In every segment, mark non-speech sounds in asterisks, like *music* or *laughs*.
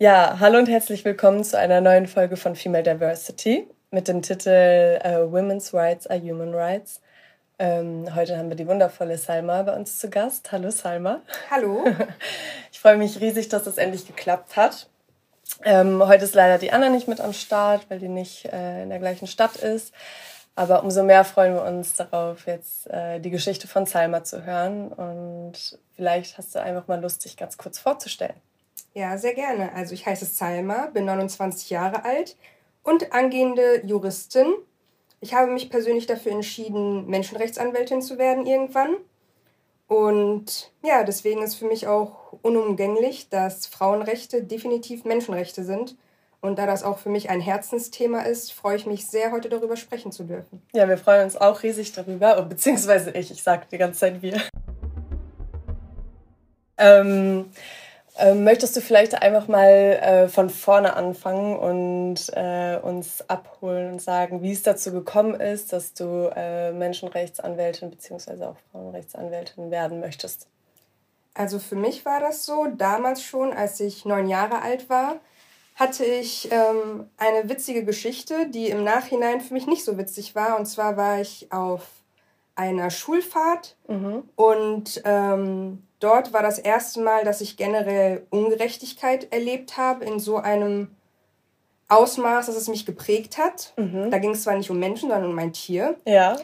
Ja, hallo und herzlich willkommen zu einer neuen Folge von Female Diversity mit dem Titel uh, Women's Rights are Human Rights. Ähm, heute haben wir die wundervolle Salma bei uns zu Gast. Hallo Salma. Hallo. *laughs* Ich freue mich riesig, dass das endlich geklappt hat. Ähm, heute ist leider die Anna nicht mit am Start, weil die nicht äh, in der gleichen Stadt ist. Aber umso mehr freuen wir uns darauf, jetzt äh, die Geschichte von Salma zu hören. Und vielleicht hast du einfach mal Lust, dich ganz kurz vorzustellen. Ja, sehr gerne. Also ich heiße Salma, bin 29 Jahre alt und angehende Juristin. Ich habe mich persönlich dafür entschieden, Menschenrechtsanwältin zu werden irgendwann. Und ja, deswegen ist für mich auch unumgänglich, dass Frauenrechte definitiv Menschenrechte sind. Und da das auch für mich ein Herzensthema ist, freue ich mich sehr, heute darüber sprechen zu dürfen. Ja, wir freuen uns auch riesig darüber, beziehungsweise ich, ich sage die ganze Zeit wir. Ähm, ähm, möchtest du vielleicht einfach mal äh, von vorne anfangen und äh, uns abholen und sagen, wie es dazu gekommen ist, dass du äh, Menschenrechtsanwältin bzw. auch Frauenrechtsanwältin werden möchtest? Also für mich war das so, damals schon, als ich neun Jahre alt war, hatte ich ähm, eine witzige Geschichte, die im Nachhinein für mich nicht so witzig war. Und zwar war ich auf einer Schulfahrt mhm. und ähm, dort war das erste Mal, dass ich generell Ungerechtigkeit erlebt habe in so einem Ausmaß, dass es mich geprägt hat. Mhm. Da ging es zwar nicht um Menschen, sondern um ein Tier. Ja.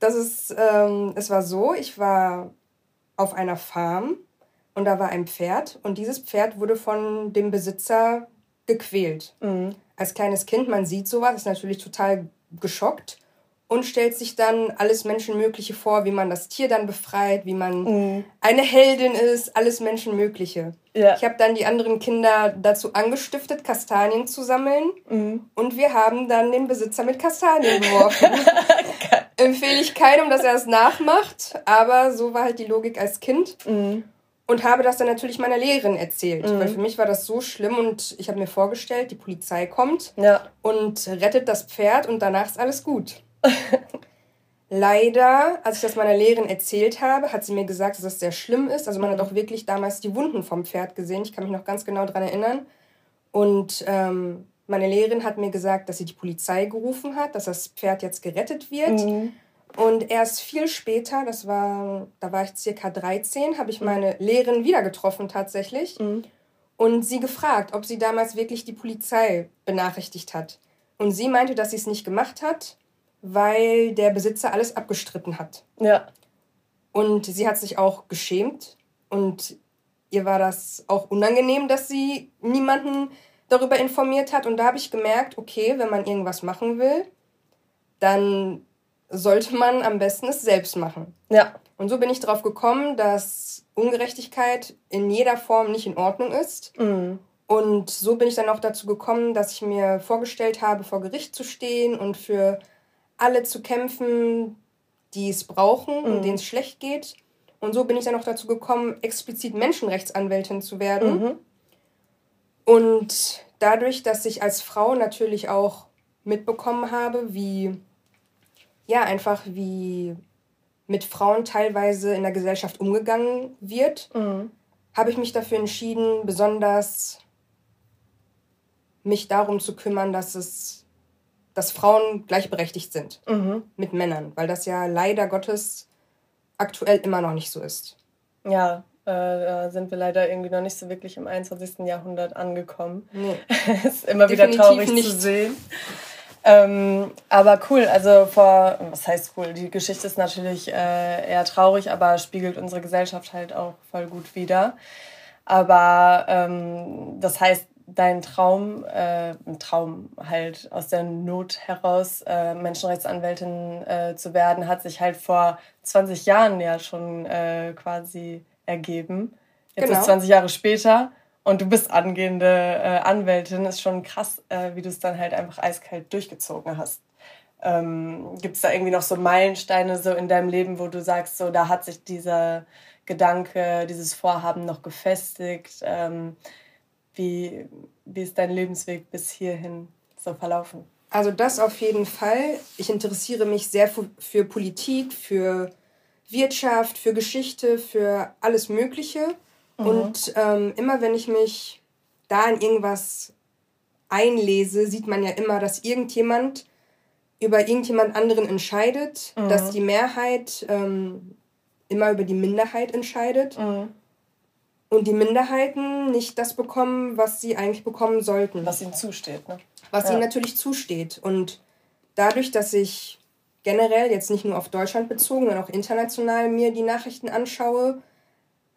Das ist, ähm, es war so, ich war auf einer Farm und da war ein Pferd und dieses Pferd wurde von dem Besitzer gequält. Mhm. Als kleines Kind, man sieht sowas, ist natürlich total geschockt und stellt sich dann alles Menschenmögliche vor, wie man das Tier dann befreit, wie man mhm. eine Heldin ist, alles Menschenmögliche. Ja. Ich habe dann die anderen Kinder dazu angestiftet, Kastanien zu sammeln mhm. und wir haben dann den Besitzer mit Kastanien geworfen. *laughs* Empfehle ich keinem, dass er es nachmacht, aber so war halt die Logik als Kind. Mhm. Und habe das dann natürlich meiner Lehrerin erzählt, mhm. weil für mich war das so schlimm und ich habe mir vorgestellt, die Polizei kommt ja. und rettet das Pferd und danach ist alles gut. Leider, als ich das meiner Lehrerin erzählt habe, hat sie mir gesagt, dass das sehr schlimm ist. Also man hat auch wirklich damals die Wunden vom Pferd gesehen. Ich kann mich noch ganz genau daran erinnern. Und ähm, meine Lehrerin hat mir gesagt, dass sie die Polizei gerufen hat, dass das Pferd jetzt gerettet wird. Mhm. Und erst viel später, das war, da war ich circa 13, habe ich mhm. meine Lehrerin wieder getroffen tatsächlich mhm. und sie gefragt, ob sie damals wirklich die Polizei benachrichtigt hat. Und sie meinte, dass sie es nicht gemacht hat weil der Besitzer alles abgestritten hat. Ja. Und sie hat sich auch geschämt und ihr war das auch unangenehm, dass sie niemanden darüber informiert hat. Und da habe ich gemerkt, okay, wenn man irgendwas machen will, dann sollte man am besten es selbst machen. Ja. Und so bin ich darauf gekommen, dass Ungerechtigkeit in jeder Form nicht in Ordnung ist. Mhm. Und so bin ich dann auch dazu gekommen, dass ich mir vorgestellt habe, vor Gericht zu stehen und für alle zu kämpfen, die es brauchen mhm. und denen es schlecht geht. Und so bin ich dann auch dazu gekommen, explizit Menschenrechtsanwältin zu werden. Mhm. Und dadurch, dass ich als Frau natürlich auch mitbekommen habe, wie, ja, einfach wie mit Frauen teilweise in der Gesellschaft umgegangen wird, mhm. habe ich mich dafür entschieden, besonders mich darum zu kümmern, dass es dass Frauen gleichberechtigt sind mhm. mit Männern, weil das ja leider Gottes aktuell immer noch nicht so ist. Ja, äh, da sind wir leider irgendwie noch nicht so wirklich im 21. Jahrhundert angekommen. Nee. *laughs* ist immer Definitiv wieder traurig nicht. zu sehen. Ähm, aber cool, also vor, was heißt cool? Die Geschichte ist natürlich äh, eher traurig, aber spiegelt unsere Gesellschaft halt auch voll gut wider. Aber ähm, das heißt, dein Traum, äh, Traum halt aus der Not heraus, äh, Menschenrechtsanwältin äh, zu werden, hat sich halt vor 20 Jahren ja schon äh, quasi ergeben. Jetzt genau. ist 20 Jahre später und du bist angehende äh, Anwältin, ist schon krass, äh, wie du es dann halt einfach eiskalt durchgezogen hast. Ähm, Gibt es da irgendwie noch so Meilensteine so in deinem Leben, wo du sagst, so da hat sich dieser Gedanke, dieses Vorhaben noch gefestigt? Ähm, wie, wie ist dein Lebensweg bis hierhin so verlaufen? Also das auf jeden Fall. Ich interessiere mich sehr für, für Politik, für Wirtschaft, für Geschichte, für alles Mögliche. Mhm. Und ähm, immer wenn ich mich da in irgendwas einlese, sieht man ja immer, dass irgendjemand über irgendjemand anderen entscheidet, mhm. dass die Mehrheit ähm, immer über die Minderheit entscheidet mhm. Und die Minderheiten nicht das bekommen, was sie eigentlich bekommen sollten. Was ihnen zusteht, ne? Was ja. ihnen natürlich zusteht. Und dadurch, dass ich generell jetzt nicht nur auf Deutschland bezogen, sondern auch international mir die Nachrichten anschaue,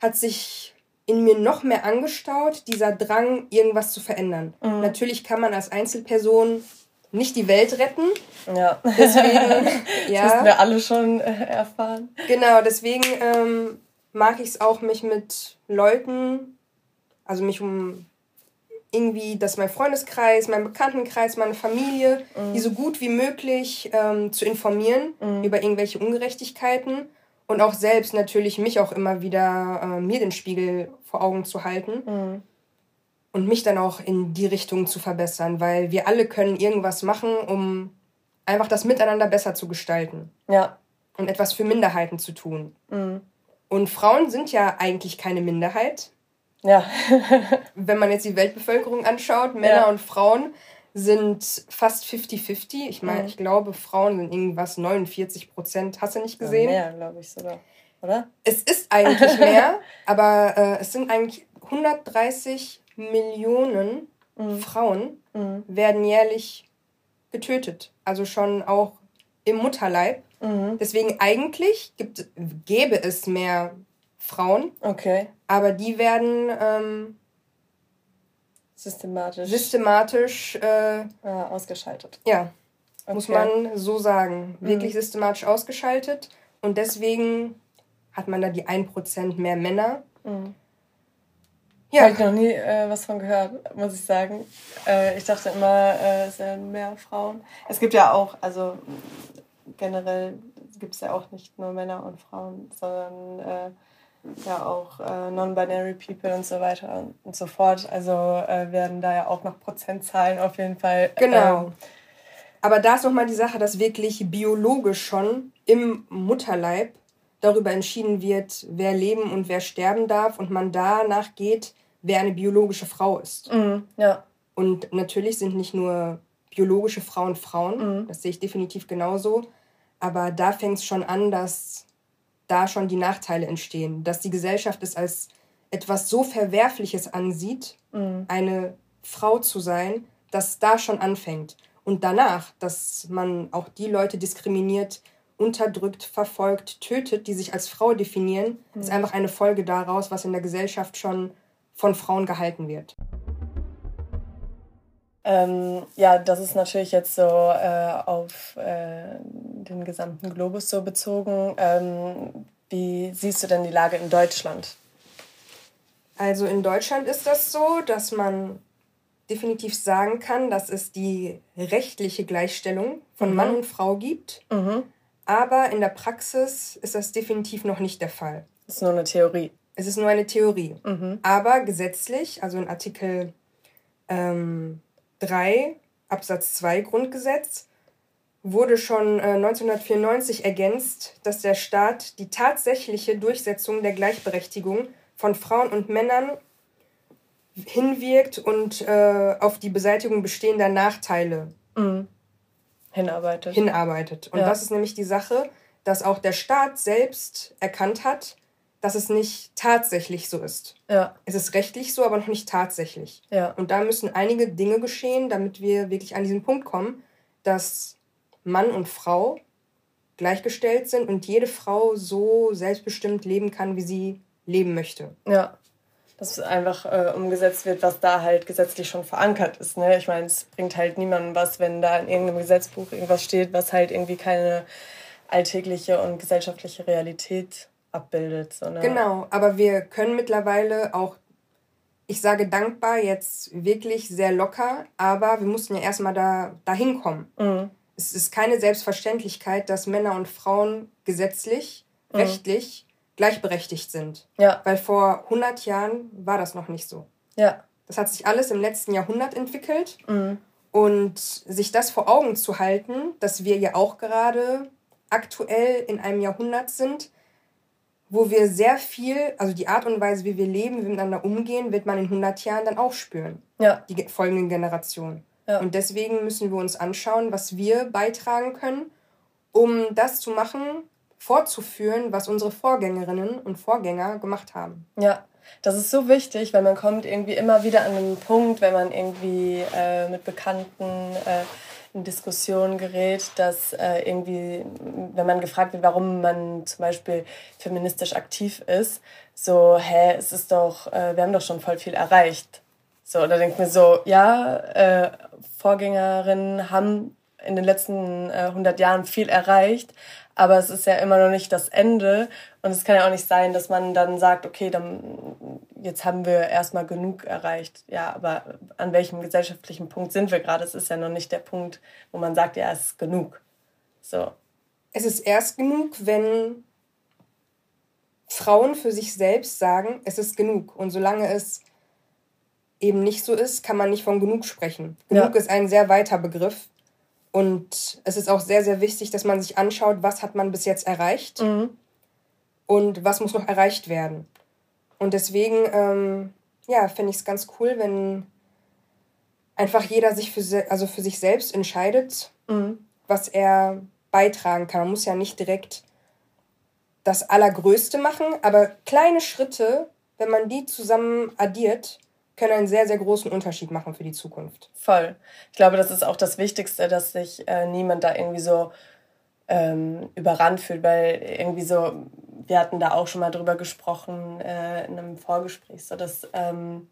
hat sich in mir noch mehr angestaut, dieser Drang, irgendwas zu verändern. Mhm. Natürlich kann man als Einzelperson nicht die Welt retten. Ja. Deswegen, *laughs* ja. Das müssen wir alle schon äh, erfahren. Genau, deswegen ähm, mag ich es auch, mich mit Leuten, also mich um irgendwie, dass mein Freundeskreis, mein Bekanntenkreis, meine Familie, mhm. die so gut wie möglich ähm, zu informieren mhm. über irgendwelche Ungerechtigkeiten und auch selbst natürlich mich auch immer wieder äh, mir den Spiegel vor Augen zu halten mhm. und mich dann auch in die Richtung zu verbessern, weil wir alle können irgendwas machen, um einfach das Miteinander besser zu gestalten. Ja. Und etwas für Minderheiten zu tun. Mhm. Und Frauen sind ja eigentlich keine Minderheit. Ja. *laughs* Wenn man jetzt die Weltbevölkerung anschaut, Männer ja. und Frauen sind fast 50-50. Ich meine, mhm. ich glaube, Frauen sind irgendwas 49 Prozent. Hast du nicht gesehen? Ja, mehr, glaube ich sogar. Oder? Es ist eigentlich *laughs* mehr, aber äh, es sind eigentlich 130 Millionen mhm. Frauen mhm. werden jährlich getötet. Also schon auch im Mutterleib. Mhm. Deswegen eigentlich gibt, gäbe es mehr Frauen. Okay. Aber die werden ähm, systematisch, systematisch äh, ja, ausgeschaltet. Ja, okay. muss man so sagen. Mhm. Wirklich systematisch ausgeschaltet. Und deswegen hat man da die 1% mehr Männer. Mhm. Ja. Habe ich noch nie äh, was von gehört, muss ich sagen. Äh, ich dachte immer, äh, es wären mehr Frauen. Es gibt ja auch, also generell gibt es ja auch nicht nur Männer und Frauen, sondern äh, ja auch äh, Non-Binary People und so weiter und so fort. Also äh, werden da ja auch noch Prozentzahlen auf jeden Fall. Genau. Ähm, Aber da ist nochmal die Sache, dass wirklich biologisch schon im Mutterleib darüber entschieden wird, wer leben und wer sterben darf und man danach geht, wer eine biologische Frau ist. Mhm, ja. Und natürlich sind nicht nur biologische Frauen Frauen, mhm. das sehe ich definitiv genauso. Aber da fängt es schon an, dass da schon die Nachteile entstehen, dass die Gesellschaft es als etwas so Verwerfliches ansieht, mhm. eine Frau zu sein, dass da schon anfängt. Und danach, dass man auch die Leute diskriminiert, unterdrückt, verfolgt, tötet, die sich als Frau definieren, mhm. ist einfach eine Folge daraus, was in der Gesellschaft schon von Frauen gehalten wird. Ähm, ja, das ist natürlich jetzt so äh, auf äh, den gesamten Globus so bezogen. Ähm, wie siehst du denn die Lage in Deutschland? Also in Deutschland ist das so, dass man definitiv sagen kann, dass es die rechtliche Gleichstellung von mhm. Mann und Frau gibt. Mhm. Aber in der Praxis ist das definitiv noch nicht der Fall. Es ist nur eine Theorie. Es ist nur eine Theorie. Mhm. Aber gesetzlich, also in Artikel ähm, 3 Absatz 2 Grundgesetz wurde schon äh, 1994 ergänzt, dass der Staat die tatsächliche Durchsetzung der Gleichberechtigung von Frauen und Männern hinwirkt und äh, auf die Beseitigung bestehender Nachteile mhm. hinarbeitet. hinarbeitet. Und ja. das ist nämlich die Sache, dass auch der Staat selbst erkannt hat, dass es nicht tatsächlich so ist. Ja. Es ist rechtlich so, aber noch nicht tatsächlich. Ja. Und da müssen einige Dinge geschehen, damit wir wirklich an diesen Punkt kommen, dass Mann und Frau gleichgestellt sind und jede Frau so selbstbestimmt leben kann, wie sie leben möchte. Ja. Dass einfach äh, umgesetzt wird, was da halt gesetzlich schon verankert ist. Ne? Ich meine, es bringt halt niemandem was, wenn da in irgendeinem Gesetzbuch irgendwas steht, was halt irgendwie keine alltägliche und gesellschaftliche Realität abbildet. So, ne? Genau, aber wir können mittlerweile auch, ich sage dankbar, jetzt wirklich sehr locker, aber wir mussten ja erstmal da, dahin kommen. Mhm. Es ist keine Selbstverständlichkeit, dass Männer und Frauen gesetzlich, mhm. rechtlich gleichberechtigt sind. Ja. Weil vor 100 Jahren war das noch nicht so. Ja. Das hat sich alles im letzten Jahrhundert entwickelt. Mhm. Und sich das vor Augen zu halten, dass wir ja auch gerade aktuell in einem Jahrhundert sind, wo wir sehr viel, also die Art und Weise, wie wir leben, wie wir miteinander umgehen, wird man in 100 Jahren dann auch spüren. Ja. Die folgenden Generationen. Ja. Und deswegen müssen wir uns anschauen, was wir beitragen können, um das zu machen, fortzuführen, was unsere Vorgängerinnen und Vorgänger gemacht haben. Ja, das ist so wichtig, weil man kommt irgendwie immer wieder an einen Punkt, wenn man irgendwie äh, mit Bekannten äh, in Diskussionen gerät, dass äh, irgendwie, wenn man gefragt wird, warum man zum Beispiel feministisch aktiv ist, so, hä, es ist doch, äh, wir haben doch schon voll viel erreicht. So, da denkt mir so, ja, äh, Vorgängerinnen haben in den letzten äh, 100 Jahren viel erreicht, aber es ist ja immer noch nicht das Ende und es kann ja auch nicht sein, dass man dann sagt, okay, dann jetzt haben wir erstmal genug erreicht. Ja, aber an welchem gesellschaftlichen Punkt sind wir gerade? Es ist ja noch nicht der Punkt, wo man sagt, ja, es ist genug. So. Es ist erst genug, wenn Frauen für sich selbst sagen, es ist genug. Und solange es eben nicht so ist, kann man nicht von genug sprechen. Genug ja. ist ein sehr weiter Begriff. Und es ist auch sehr, sehr wichtig, dass man sich anschaut, was hat man bis jetzt erreicht mhm. und was muss noch erreicht werden. Und deswegen, ähm, ja, finde ich es ganz cool, wenn einfach jeder sich für, also für sich selbst entscheidet, mhm. was er beitragen kann. Man muss ja nicht direkt das Allergrößte machen, aber kleine Schritte, wenn man die zusammen addiert, können einen sehr, sehr großen Unterschied machen für die Zukunft. Voll. Ich glaube, das ist auch das Wichtigste, dass sich äh, niemand da irgendwie so ähm, überrannt fühlt, weil irgendwie so, wir hatten da auch schon mal drüber gesprochen äh, in einem Vorgespräch, so dass ähm,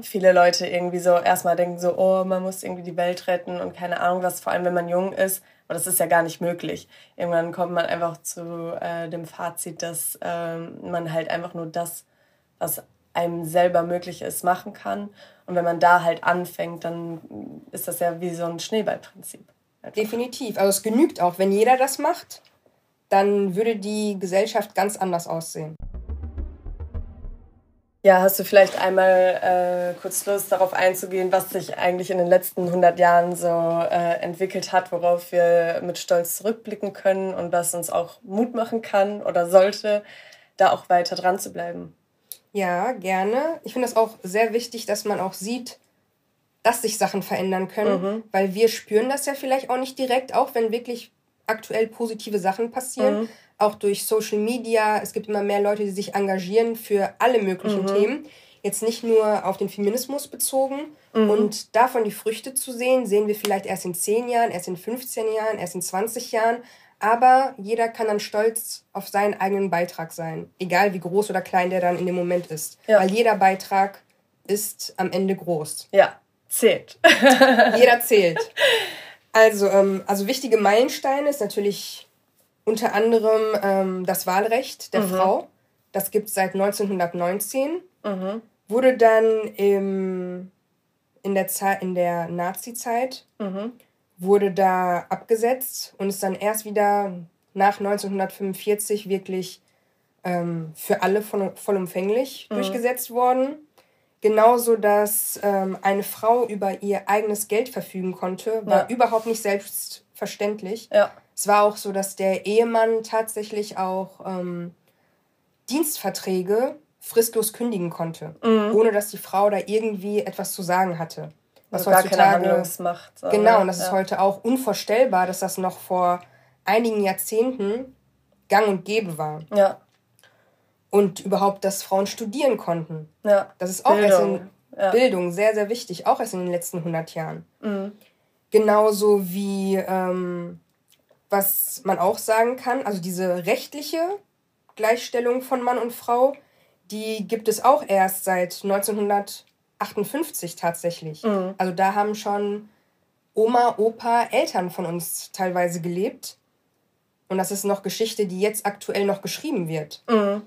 viele Leute irgendwie so erstmal denken so, oh, man muss irgendwie die Welt retten und keine Ahnung was, vor allem wenn man jung ist. Aber das ist ja gar nicht möglich. Irgendwann kommt man einfach zu äh, dem Fazit, dass ähm, man halt einfach nur das, was einem selber möglich ist, machen kann. Und wenn man da halt anfängt, dann ist das ja wie so ein Schneeballprinzip. Einfach. Definitiv. Also es genügt auch, wenn jeder das macht, dann würde die Gesellschaft ganz anders aussehen. Ja, hast du vielleicht einmal äh, kurz Lust darauf einzugehen, was sich eigentlich in den letzten 100 Jahren so äh, entwickelt hat, worauf wir mit Stolz zurückblicken können und was uns auch Mut machen kann oder sollte, da auch weiter dran zu bleiben? Ja, gerne. Ich finde es auch sehr wichtig, dass man auch sieht, dass sich Sachen verändern können, mhm. weil wir spüren das ja vielleicht auch nicht direkt, auch wenn wirklich aktuell positive Sachen passieren, mhm. auch durch Social Media. Es gibt immer mehr Leute, die sich engagieren für alle möglichen mhm. Themen. Jetzt nicht nur auf den Feminismus bezogen. Mhm. Und davon die Früchte zu sehen, sehen wir vielleicht erst in 10 Jahren, erst in 15 Jahren, erst in 20 Jahren. Aber jeder kann dann stolz auf seinen eigenen Beitrag sein, egal wie groß oder klein der dann in dem Moment ist. Ja. Weil jeder Beitrag ist am Ende groß. Ja, zählt. *laughs* jeder zählt. Also, ähm, also wichtige Meilensteine ist natürlich unter anderem ähm, das Wahlrecht der mhm. Frau. Das gibt es seit 1919. Mhm. Wurde dann im, in der, Zeit, in der Nazi-Zeit mhm wurde da abgesetzt und ist dann erst wieder nach 1945 wirklich ähm, für alle voll, vollumfänglich mhm. durchgesetzt worden. Genauso, dass ähm, eine Frau über ihr eigenes Geld verfügen konnte, war ja. überhaupt nicht selbstverständlich. Ja. Es war auch so, dass der Ehemann tatsächlich auch ähm, Dienstverträge fristlos kündigen konnte, mhm. ohne dass die Frau da irgendwie etwas zu sagen hatte. Was also heutzutage, gar keine Handlungsmacht. So, genau, und das ja. ist heute auch unvorstellbar, dass das noch vor einigen Jahrzehnten gang und gäbe war. Ja. Und überhaupt, dass Frauen studieren konnten. Ja. Das ist auch Bildung. erst in ja. Bildung sehr, sehr wichtig, auch erst in den letzten 100 Jahren. Mhm. Genauso wie, ähm, was man auch sagen kann, also diese rechtliche Gleichstellung von Mann und Frau, die gibt es auch erst seit 1900 58 tatsächlich. Mhm. Also da haben schon Oma, Opa, Eltern von uns teilweise gelebt. Und das ist noch Geschichte, die jetzt aktuell noch geschrieben wird. Mhm.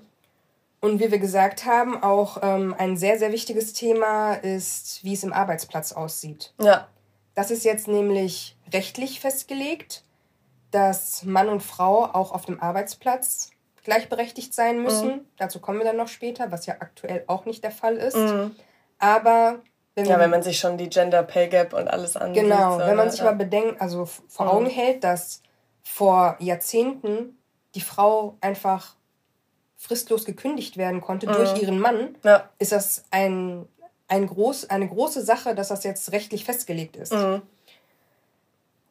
Und wie wir gesagt haben, auch ähm, ein sehr, sehr wichtiges Thema ist, wie es im Arbeitsplatz aussieht. Ja. Das ist jetzt nämlich rechtlich festgelegt, dass Mann und Frau auch auf dem Arbeitsplatz gleichberechtigt sein müssen. Mhm. Dazu kommen wir dann noch später, was ja aktuell auch nicht der Fall ist. Mhm. Aber wenn ja, wenn man sich schon die Gender Pay Gap und alles ansieht. Genau, wenn man sich ja. aber bedenkt, also vor mhm. Augen hält, dass vor Jahrzehnten die Frau einfach fristlos gekündigt werden konnte mhm. durch ihren Mann, ja. ist das ein, ein groß, eine große Sache, dass das jetzt rechtlich festgelegt ist. Mhm.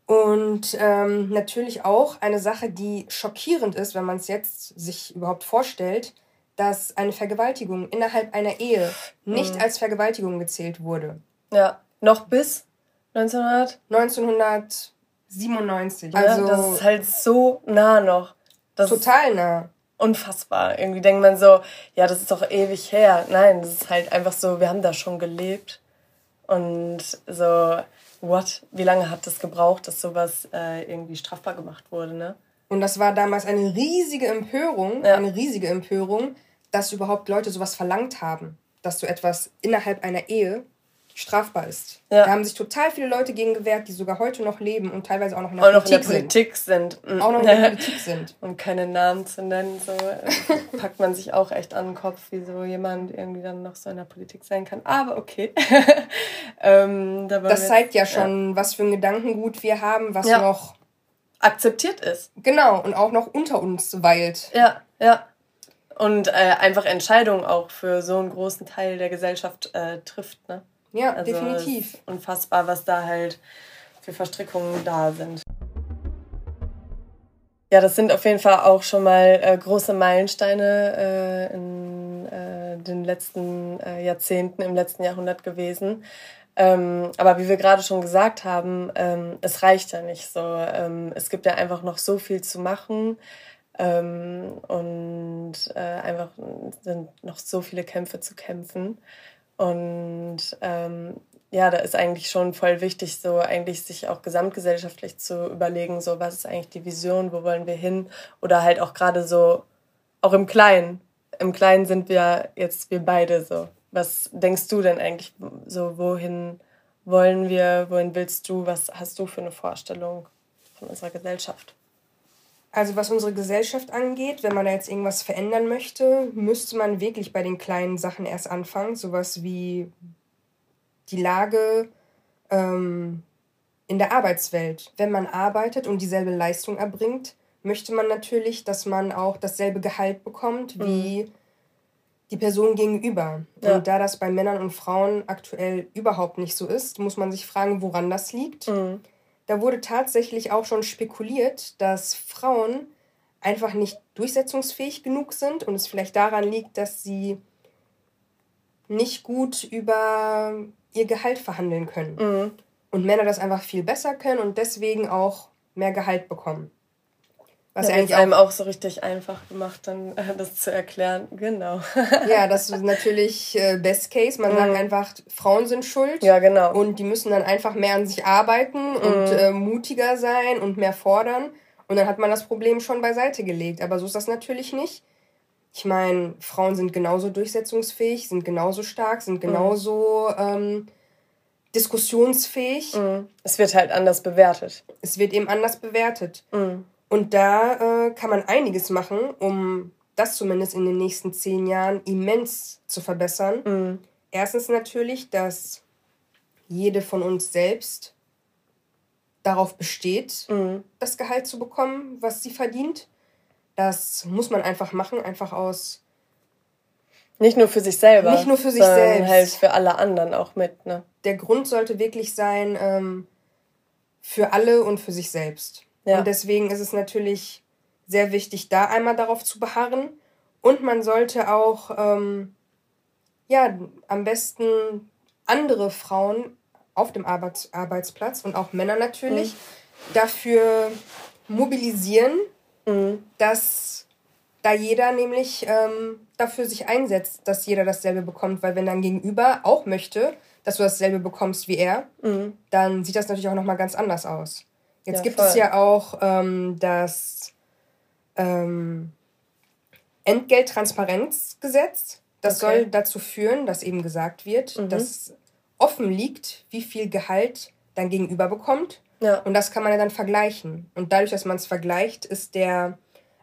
Und ähm, natürlich auch eine Sache, die schockierend ist, wenn man es jetzt sich überhaupt vorstellt, dass eine Vergewaltigung innerhalb einer Ehe nicht mhm. als Vergewaltigung gezählt wurde. Ja, noch bis 1900? 1997. Ja, also das ist halt so nah noch. Das total nah. Unfassbar. Irgendwie denkt man so, ja, das ist doch ewig her. Nein, das ist halt einfach so, wir haben da schon gelebt. Und so, what? Wie lange hat das gebraucht, dass sowas äh, irgendwie strafbar gemacht wurde, ne? Und das war damals eine riesige Empörung, ja. eine riesige Empörung, dass überhaupt Leute sowas verlangt haben, dass so etwas innerhalb einer Ehe strafbar ist. Ja. Da haben sich total viele Leute gegen gewehrt, die sogar heute noch leben und teilweise auch noch in der, auch Politik, noch in der Politik sind. sind. Mhm. Auch noch in der Politik *laughs* sind. Um keine Namen zu nennen, so äh, packt man sich auch echt an den Kopf, wie so jemand irgendwie dann noch so in der Politik sein kann. Aber okay. *laughs* ähm, da das zeigt ja schon, ja. was für ein Gedankengut wir haben, was ja. noch akzeptiert ist. Genau, und auch noch unter uns weilt. Ja, ja. Und äh, einfach Entscheidungen auch für so einen großen Teil der Gesellschaft äh, trifft, ne? Ja, also definitiv. unfassbar, was da halt für Verstrickungen da sind. Ja, das sind auf jeden Fall auch schon mal äh, große Meilensteine äh, in äh, den letzten äh, Jahrzehnten, im letzten Jahrhundert gewesen. Ähm, aber wie wir gerade schon gesagt haben, ähm, es reicht ja nicht so. Ähm, es gibt ja einfach noch so viel zu machen ähm, und äh, einfach sind noch so viele Kämpfe zu kämpfen. Und ähm, ja, da ist eigentlich schon voll wichtig, so eigentlich sich auch gesamtgesellschaftlich zu überlegen, so was ist eigentlich die Vision, wo wollen wir hin? Oder halt auch gerade so, auch im Kleinen. Im Kleinen sind wir jetzt wir beide so. Was denkst du denn eigentlich so, wohin wollen wir, wohin willst du, was hast du für eine Vorstellung von unserer Gesellschaft? Also was unsere Gesellschaft angeht, wenn man da jetzt irgendwas verändern möchte, müsste man wirklich bei den kleinen Sachen erst anfangen. Sowas wie die Lage ähm, in der Arbeitswelt. Wenn man arbeitet und dieselbe Leistung erbringt, möchte man natürlich, dass man auch dasselbe Gehalt bekommt wie mhm. die Person gegenüber. Ja. Und da das bei Männern und Frauen aktuell überhaupt nicht so ist, muss man sich fragen, woran das liegt. Mhm da wurde tatsächlich auch schon spekuliert, dass Frauen einfach nicht durchsetzungsfähig genug sind und es vielleicht daran liegt, dass sie nicht gut über ihr Gehalt verhandeln können. Mhm. Und Männer das einfach viel besser können und deswegen auch mehr Gehalt bekommen. Was ja, eigentlich einem auch so richtig einfach gemacht, dann äh, das zu erklären. Genau. *laughs* ja, das ist natürlich äh, Best Case. Man mhm. sagt einfach, Frauen sind schuld. Ja, genau. Und die müssen dann einfach mehr an sich arbeiten mhm. und äh, mutiger sein und mehr fordern. Und dann hat man das Problem schon beiseite gelegt. Aber so ist das natürlich nicht. Ich meine, Frauen sind genauso durchsetzungsfähig, sind genauso stark, sind mhm. genauso mhm. ähm, diskussionsfähig. Mhm. Es wird halt anders bewertet. Es wird eben anders bewertet. Mhm. Und da äh, kann man einiges machen, um das zumindest in den nächsten zehn Jahren immens zu verbessern. Mhm. Erstens natürlich, dass jede von uns selbst darauf besteht, mhm. das Gehalt zu bekommen, was sie verdient. Das muss man einfach machen, einfach aus. Nicht nur für sich selber. Nicht nur für sich selbst. halt für alle anderen auch mit, ne? Der Grund sollte wirklich sein, ähm, für alle und für sich selbst. Ja. Und deswegen ist es natürlich sehr wichtig, da einmal darauf zu beharren. Und man sollte auch, ähm, ja, am besten andere Frauen auf dem Arbeits Arbeitsplatz und auch Männer natürlich mhm. dafür mobilisieren, mhm. dass da jeder nämlich ähm, dafür sich einsetzt, dass jeder dasselbe bekommt. Weil wenn dein Gegenüber auch möchte, dass du dasselbe bekommst wie er, mhm. dann sieht das natürlich auch nochmal ganz anders aus. Jetzt ja, gibt voll. es ja auch ähm, das ähm, Entgelttransparenzgesetz. Das okay. soll dazu führen, dass eben gesagt wird, mhm. dass offen liegt, wie viel Gehalt dein Gegenüber bekommt. Ja. Und das kann man ja dann vergleichen. Und dadurch, dass man es vergleicht, ist der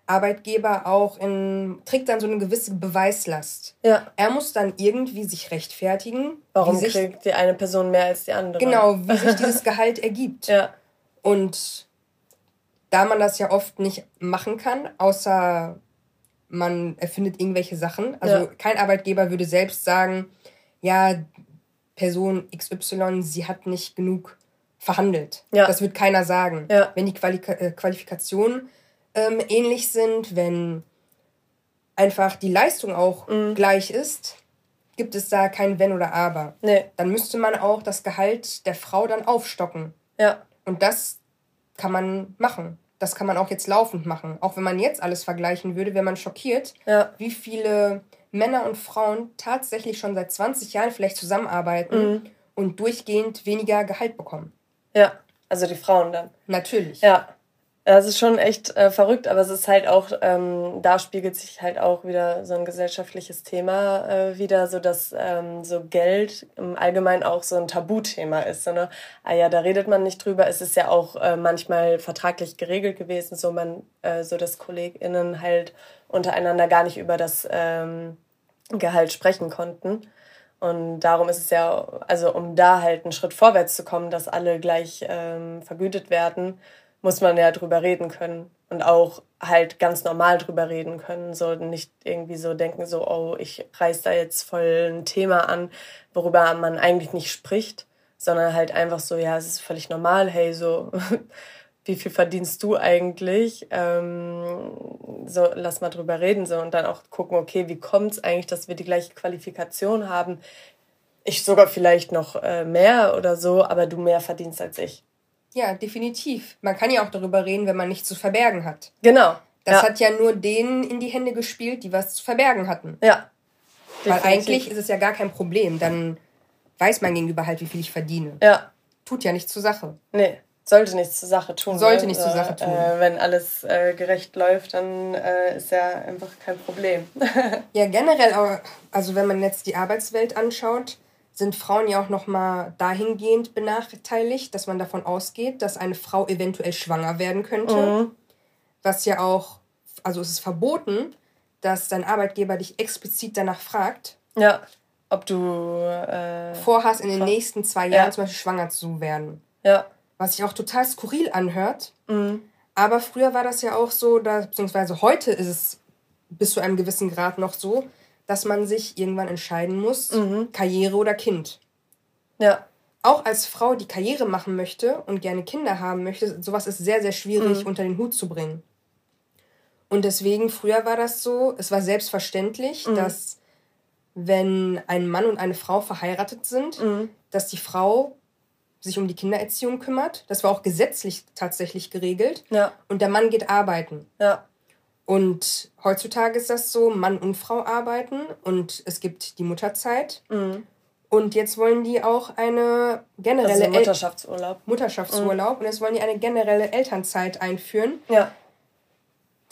Arbeitgeber auch in, trägt dann so eine gewisse Beweislast. Ja. Er muss dann irgendwie sich rechtfertigen. Warum sich, kriegt die eine Person mehr als die andere? Genau, wie sich *laughs* dieses Gehalt ergibt. Ja. Und da man das ja oft nicht machen kann, außer man erfindet irgendwelche Sachen. Also ja. kein Arbeitgeber würde selbst sagen, ja, Person XY, sie hat nicht genug verhandelt. Ja. Das wird keiner sagen. Ja. Wenn die Quali äh, Qualifikationen ähm, ähnlich sind, wenn einfach die Leistung auch mhm. gleich ist, gibt es da kein Wenn oder Aber. Nee. Dann müsste man auch das Gehalt der Frau dann aufstocken. Ja. Und das kann man machen. Das kann man auch jetzt laufend machen. Auch wenn man jetzt alles vergleichen würde, wäre man schockiert, ja. wie viele Männer und Frauen tatsächlich schon seit 20 Jahren vielleicht zusammenarbeiten mhm. und durchgehend weniger Gehalt bekommen. Ja, also die Frauen dann. Natürlich. Ja. Das ist schon echt äh, verrückt, aber es ist halt auch, ähm, da spiegelt sich halt auch wieder so ein gesellschaftliches Thema äh, wieder, so dass ähm, so Geld im Allgemeinen auch so ein Tabuthema ist. So, ne? Ah ja, da redet man nicht drüber. Es ist ja auch äh, manchmal vertraglich geregelt gewesen, so man, äh, so dass KollegInnen halt untereinander gar nicht über das ähm, Gehalt sprechen konnten. Und darum ist es ja, also um da halt einen Schritt vorwärts zu kommen, dass alle gleich ähm, vergütet werden, muss man ja drüber reden können und auch halt ganz normal drüber reden können. So nicht irgendwie so denken, so, oh, ich reiß da jetzt voll ein Thema an, worüber man eigentlich nicht spricht, sondern halt einfach so, ja, es ist völlig normal, hey, so, *laughs* wie viel verdienst du eigentlich? Ähm, so, lass mal drüber reden, so, und dann auch gucken, okay, wie kommt es eigentlich, dass wir die gleiche Qualifikation haben? Ich sogar vielleicht noch äh, mehr oder so, aber du mehr verdienst als ich. Ja, definitiv. Man kann ja auch darüber reden, wenn man nichts zu verbergen hat. Genau. Das ja. hat ja nur denen in die Hände gespielt, die was zu verbergen hatten. Ja. Definitiv. Weil eigentlich ist es ja gar kein Problem. Dann weiß man gegenüber halt, wie viel ich verdiene. Ja. Tut ja nichts zur Sache. Nee, sollte nichts zur Sache tun. Sollte ne? nichts zur Sache tun. Äh, wenn alles äh, gerecht läuft, dann äh, ist ja einfach kein Problem. *laughs* ja, generell, also wenn man jetzt die Arbeitswelt anschaut, sind Frauen ja auch nochmal dahingehend benachteiligt, dass man davon ausgeht, dass eine Frau eventuell schwanger werden könnte. Mhm. Was ja auch, also es ist verboten, dass dein Arbeitgeber dich explizit danach fragt. Ja, ob du äh, vorhast, in den nächsten zwei Jahren ja. zum Beispiel schwanger zu werden. Ja. Was sich auch total skurril anhört. Mhm. Aber früher war das ja auch so, dass, beziehungsweise heute ist es bis zu einem gewissen Grad noch so, dass man sich irgendwann entscheiden muss, mhm. Karriere oder Kind. Ja. Auch als Frau, die Karriere machen möchte und gerne Kinder haben möchte, sowas ist sehr, sehr schwierig mhm. unter den Hut zu bringen. Und deswegen, früher war das so, es war selbstverständlich, mhm. dass wenn ein Mann und eine Frau verheiratet sind, mhm. dass die Frau sich um die Kindererziehung kümmert. Das war auch gesetzlich tatsächlich geregelt. Ja. Und der Mann geht arbeiten. Ja. Und heutzutage ist das so, Mann und Frau arbeiten und es gibt die Mutterzeit. Mhm. Und jetzt wollen die auch eine generelle also Mutterschaftsurlaub. Mutterschaftsurlaub. Mhm. Und jetzt wollen die eine generelle Elternzeit einführen. Ja.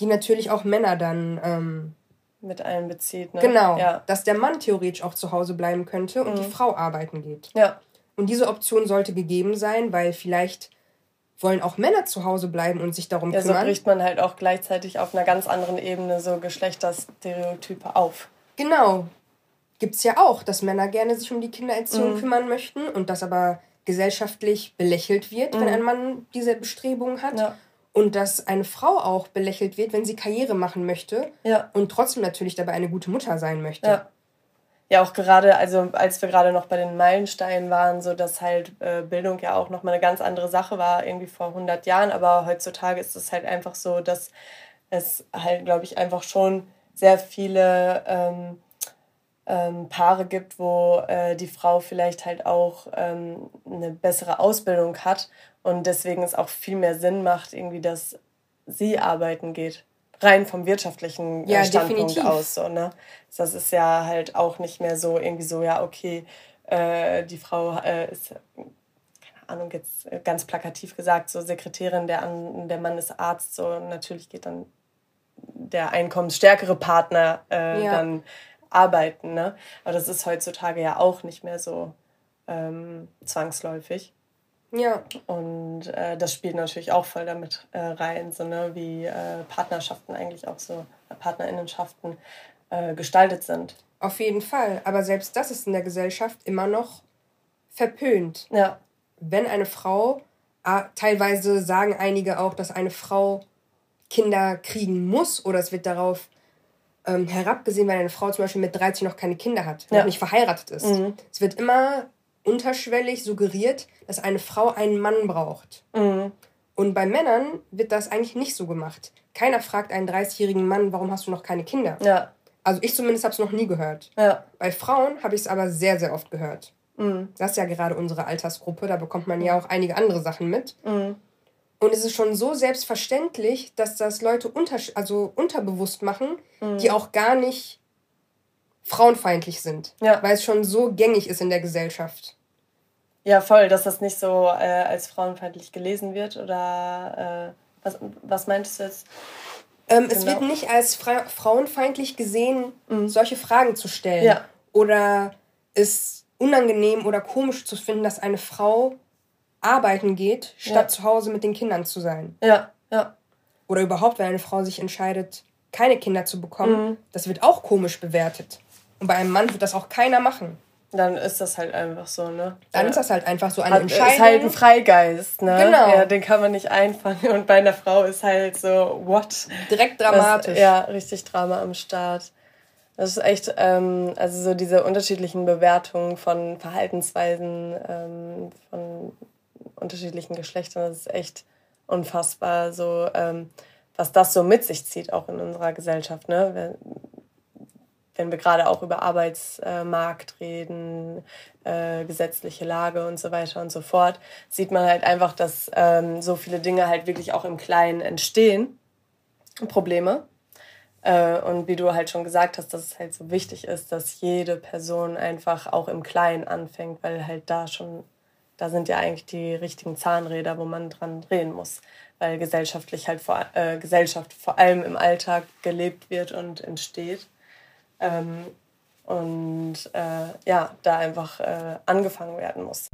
Die natürlich auch Männer dann ähm, mit einbezieht. Ne? Genau. Ja. Dass der Mann theoretisch auch zu Hause bleiben könnte und mhm. die Frau arbeiten geht. Ja. Und diese Option sollte gegeben sein, weil vielleicht wollen auch Männer zu Hause bleiben und sich darum ja, kümmern. Ja, so bricht man halt auch gleichzeitig auf einer ganz anderen Ebene so Geschlechterstereotype auf. Genau. Gibt es ja auch, dass Männer gerne sich um die Kindererziehung mhm. kümmern möchten und das aber gesellschaftlich belächelt wird, mhm. wenn ein Mann diese Bestrebungen hat. Ja. Und dass eine Frau auch belächelt wird, wenn sie Karriere machen möchte ja. und trotzdem natürlich dabei eine gute Mutter sein möchte. Ja ja auch gerade, also als wir gerade noch bei den Meilensteinen waren, so dass halt äh, Bildung ja auch nochmal eine ganz andere Sache war, irgendwie vor 100 Jahren, aber heutzutage ist es halt einfach so, dass es halt, glaube ich, einfach schon sehr viele ähm, ähm, Paare gibt, wo äh, die Frau vielleicht halt auch ähm, eine bessere Ausbildung hat. Und deswegen es auch viel mehr Sinn macht, irgendwie, dass sie arbeiten geht rein vom wirtschaftlichen äh, ja, Standpunkt definitiv. aus. So, ne? Das ist ja halt auch nicht mehr so irgendwie so, ja, okay, äh, die Frau äh, ist, keine Ahnung, jetzt ganz plakativ gesagt, so Sekretärin, der, an, der Mann ist Arzt, so natürlich geht dann der einkommensstärkere Partner äh, ja. dann arbeiten. Ne? Aber das ist heutzutage ja auch nicht mehr so ähm, zwangsläufig. Ja. Und äh, das spielt natürlich auch voll damit äh, rein, so ne, wie äh, Partnerschaften eigentlich auch so, äh, Partnerinnenschaften äh, gestaltet sind. Auf jeden Fall. Aber selbst das ist in der Gesellschaft immer noch verpönt. Ja. Wenn eine Frau, teilweise sagen einige auch, dass eine Frau Kinder kriegen muss oder es wird darauf ähm, herabgesehen, weil eine Frau zum Beispiel mit 30 noch keine Kinder hat, ja. noch nicht verheiratet ist. Mhm. Es wird immer unterschwellig suggeriert, dass eine Frau einen Mann braucht. Mhm. Und bei Männern wird das eigentlich nicht so gemacht. Keiner fragt einen 30-jährigen Mann, warum hast du noch keine Kinder? Ja. Also ich zumindest habe es noch nie gehört. Ja. Bei Frauen habe ich es aber sehr, sehr oft gehört. Mhm. Das ist ja gerade unsere Altersgruppe, da bekommt man ja auch einige andere Sachen mit. Mhm. Und es ist schon so selbstverständlich, dass das Leute unter, also unterbewusst machen, mhm. die auch gar nicht frauenfeindlich sind. Ja. Weil es schon so gängig ist in der Gesellschaft. Ja, voll, dass das nicht so äh, als frauenfeindlich gelesen wird. Oder äh, was, was meintest du jetzt? Ähm, genau. Es wird nicht als fra frauenfeindlich gesehen, mhm. solche Fragen zu stellen. Ja. Oder es unangenehm oder komisch zu finden, dass eine Frau arbeiten geht, statt ja. zu Hause mit den Kindern zu sein. Ja, ja. Oder überhaupt, wenn eine Frau sich entscheidet, keine Kinder zu bekommen, mhm. das wird auch komisch bewertet. Und bei einem Mann wird das auch keiner machen. Dann ist das halt einfach so, ne? Dann ja. ist das halt einfach so eine Hat, Entscheidung. Ist halt ein Freigeist, ne? Genau. Ja, den kann man nicht einfangen. Und bei einer Frau ist halt so, what? Direkt dramatisch. Das, ja, richtig Drama am Start. Das ist echt, ähm, also so diese unterschiedlichen Bewertungen von Verhaltensweisen ähm, von unterschiedlichen Geschlechtern, das ist echt unfassbar, so ähm, was das so mit sich zieht, auch in unserer Gesellschaft. Ne? Wenn wir gerade auch über Arbeitsmarkt reden, äh, gesetzliche Lage und so weiter und so fort, sieht man halt einfach, dass ähm, so viele Dinge halt wirklich auch im Kleinen entstehen, Probleme. Äh, und wie du halt schon gesagt hast, dass es halt so wichtig ist, dass jede Person einfach auch im Kleinen anfängt, weil halt da schon, da sind ja eigentlich die richtigen Zahnräder, wo man dran drehen muss, weil gesellschaftlich halt vor, äh, Gesellschaft vor allem im Alltag gelebt wird und entsteht. Ähm, und äh, ja, da einfach äh, angefangen werden muss.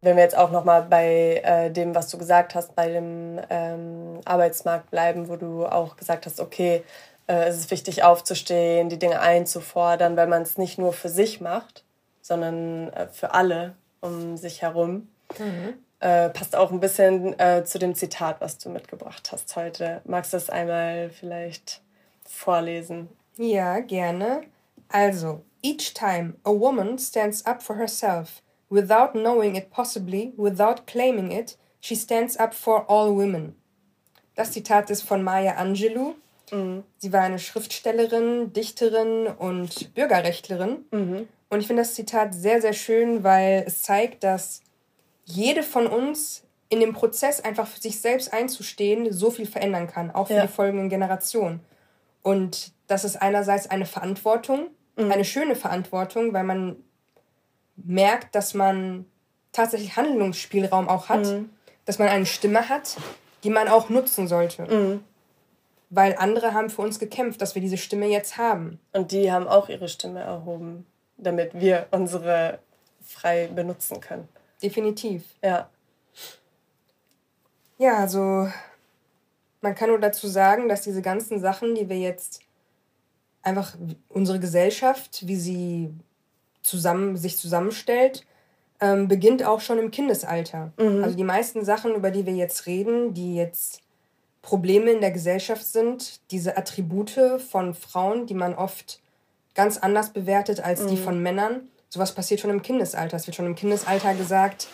Wenn wir jetzt auch nochmal bei äh, dem, was du gesagt hast, bei dem ähm, Arbeitsmarkt bleiben, wo du auch gesagt hast, okay, äh, es ist wichtig aufzustehen, die Dinge einzufordern, weil man es nicht nur für sich macht, sondern äh, für alle um sich herum. Mhm. Äh, passt auch ein bisschen zu dem Zitat, was du mitgebracht hast heute. Magst du das einmal vielleicht vorlesen? Ja, gerne. Also, each time a woman stands up for herself, without knowing it possibly, without claiming it, she stands up for all women. Das Zitat ist von Maya Angelou. Mhm. Sie war eine Schriftstellerin, Dichterin und Bürgerrechtlerin. Mhm. Und ich finde das Zitat sehr, sehr schön, weil es zeigt, dass jede von uns in dem Prozess einfach für sich selbst einzustehen so viel verändern kann, auch für ja. die folgenden Generationen. Und das ist einerseits eine Verantwortung, mhm. eine schöne Verantwortung, weil man merkt, dass man tatsächlich Handlungsspielraum auch hat, mhm. dass man eine Stimme hat, die man auch nutzen sollte. Mhm. Weil andere haben für uns gekämpft, dass wir diese Stimme jetzt haben. Und die haben auch ihre Stimme erhoben, damit wir unsere frei benutzen können. Definitiv. Ja. Ja, also man kann nur dazu sagen, dass diese ganzen Sachen, die wir jetzt einfach unsere Gesellschaft, wie sie zusammen, sich zusammenstellt, ähm, beginnt auch schon im Kindesalter. Mhm. Also die meisten Sachen, über die wir jetzt reden, die jetzt Probleme in der Gesellschaft sind, diese Attribute von Frauen, die man oft ganz anders bewertet als mhm. die von Männern, sowas passiert schon im Kindesalter. Es wird schon im Kindesalter gesagt,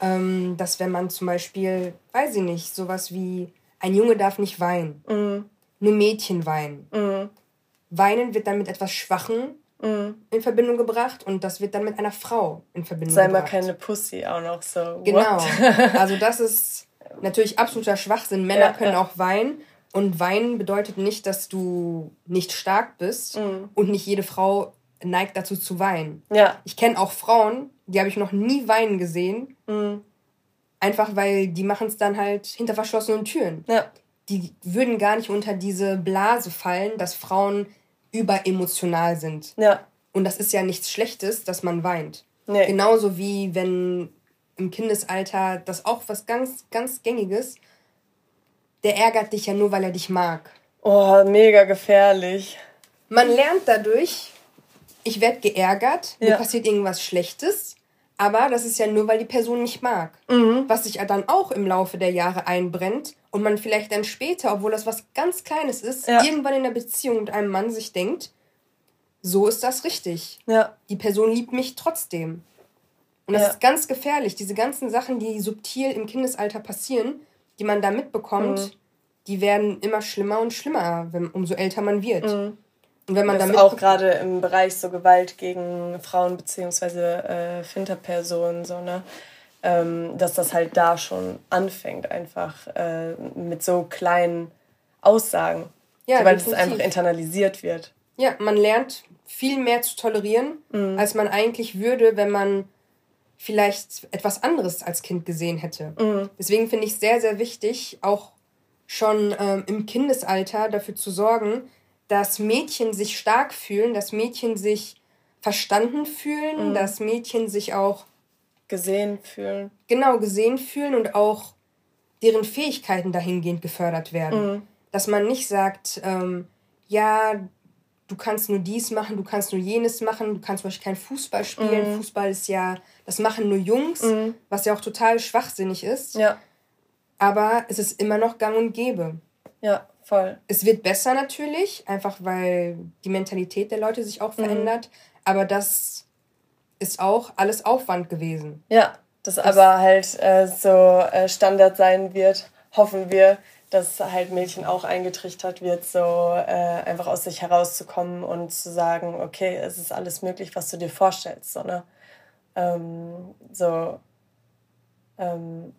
ähm, dass wenn man zum Beispiel, weiß ich nicht, sowas wie ein Junge darf nicht weinen. Mhm. Nur Mädchen weinen. Mhm. Weinen wird dann mit etwas Schwachen mhm. in Verbindung gebracht und das wird dann mit einer Frau in Verbindung Sei gebracht. Sei mal keine Pussy auch noch so. Genau. *laughs* also das ist natürlich absoluter Schwachsinn. Männer ja, können ja. auch weinen und weinen bedeutet nicht, dass du nicht stark bist mhm. und nicht jede Frau neigt dazu zu weinen. Ja. Ich kenne auch Frauen, die habe ich noch nie weinen gesehen. Einfach weil die machen es dann halt hinter verschlossenen Türen. Ja. Die würden gar nicht unter diese Blase fallen, dass Frauen überemotional sind. Ja. Und das ist ja nichts Schlechtes, dass man weint. Nee. Genauso wie wenn im Kindesalter das auch was ganz, ganz Gängiges. Der ärgert dich ja nur, weil er dich mag. Oh, mega gefährlich. Man lernt dadurch, ich werde geärgert, ja. mir passiert irgendwas Schlechtes aber das ist ja nur, weil die Person mich mag. Mhm. Was sich dann auch im Laufe der Jahre einbrennt und man vielleicht dann später, obwohl das was ganz Kleines ist, ja. irgendwann in der Beziehung mit einem Mann sich denkt, so ist das richtig. Ja. Die Person liebt mich trotzdem. Und das ja. ist ganz gefährlich. Diese ganzen Sachen, die subtil im Kindesalter passieren, die man da mitbekommt, mhm. die werden immer schlimmer und schlimmer, wenn, umso älter man wird. Mhm. Und wenn man das damit auch gerade im Bereich so Gewalt gegen Frauen beziehungsweise äh, Finterpersonen so ne, ähm, dass das halt da schon anfängt einfach äh, mit so kleinen Aussagen, ja, weil es einfach internalisiert wird. Ja, man lernt viel mehr zu tolerieren, mhm. als man eigentlich würde, wenn man vielleicht etwas anderes als Kind gesehen hätte. Mhm. Deswegen finde ich sehr, sehr wichtig, auch schon ähm, im Kindesalter dafür zu sorgen, dass Mädchen sich stark fühlen, dass Mädchen sich verstanden fühlen, mhm. dass Mädchen sich auch gesehen fühlen. Genau, gesehen fühlen und auch deren Fähigkeiten dahingehend gefördert werden. Mhm. Dass man nicht sagt, ähm, ja, du kannst nur dies machen, du kannst nur jenes machen, du kannst zum Beispiel kein Fußball spielen. Mhm. Fußball ist ja, das machen nur Jungs, mhm. was ja auch total schwachsinnig ist. Ja. Aber es ist immer noch gang und gäbe. Ja, voll. Es wird besser natürlich, einfach weil die Mentalität der Leute sich auch mhm. verändert. Aber das ist auch alles Aufwand gewesen. Ja, das, das aber halt äh, so äh, Standard sein wird, hoffen wir, dass halt Mädchen auch eingetrichtert wird, so äh, einfach aus sich herauszukommen und zu sagen, okay, es ist alles möglich, was du dir vorstellst, so, ne? Ähm, so, ähm,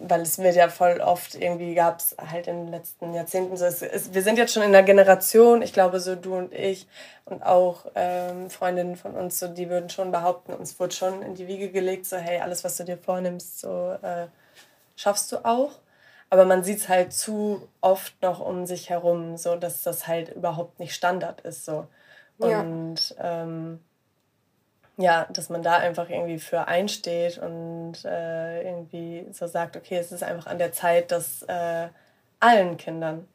weil es wird ja voll oft irgendwie gab es halt in den letzten Jahrzehnten so, es, es, wir sind jetzt schon in einer Generation, ich glaube so du und ich und auch ähm, Freundinnen von uns, so die würden schon behaupten, uns wurde schon in die Wiege gelegt, so hey, alles was du dir vornimmst, so äh, schaffst du auch. Aber man sieht es halt zu oft noch um sich herum, so dass das halt überhaupt nicht Standard ist. So. Und ja. Ähm, ja, dass man da einfach irgendwie für einsteht und äh, irgendwie so sagt, okay, es ist einfach an der Zeit, dass äh, allen Kindern,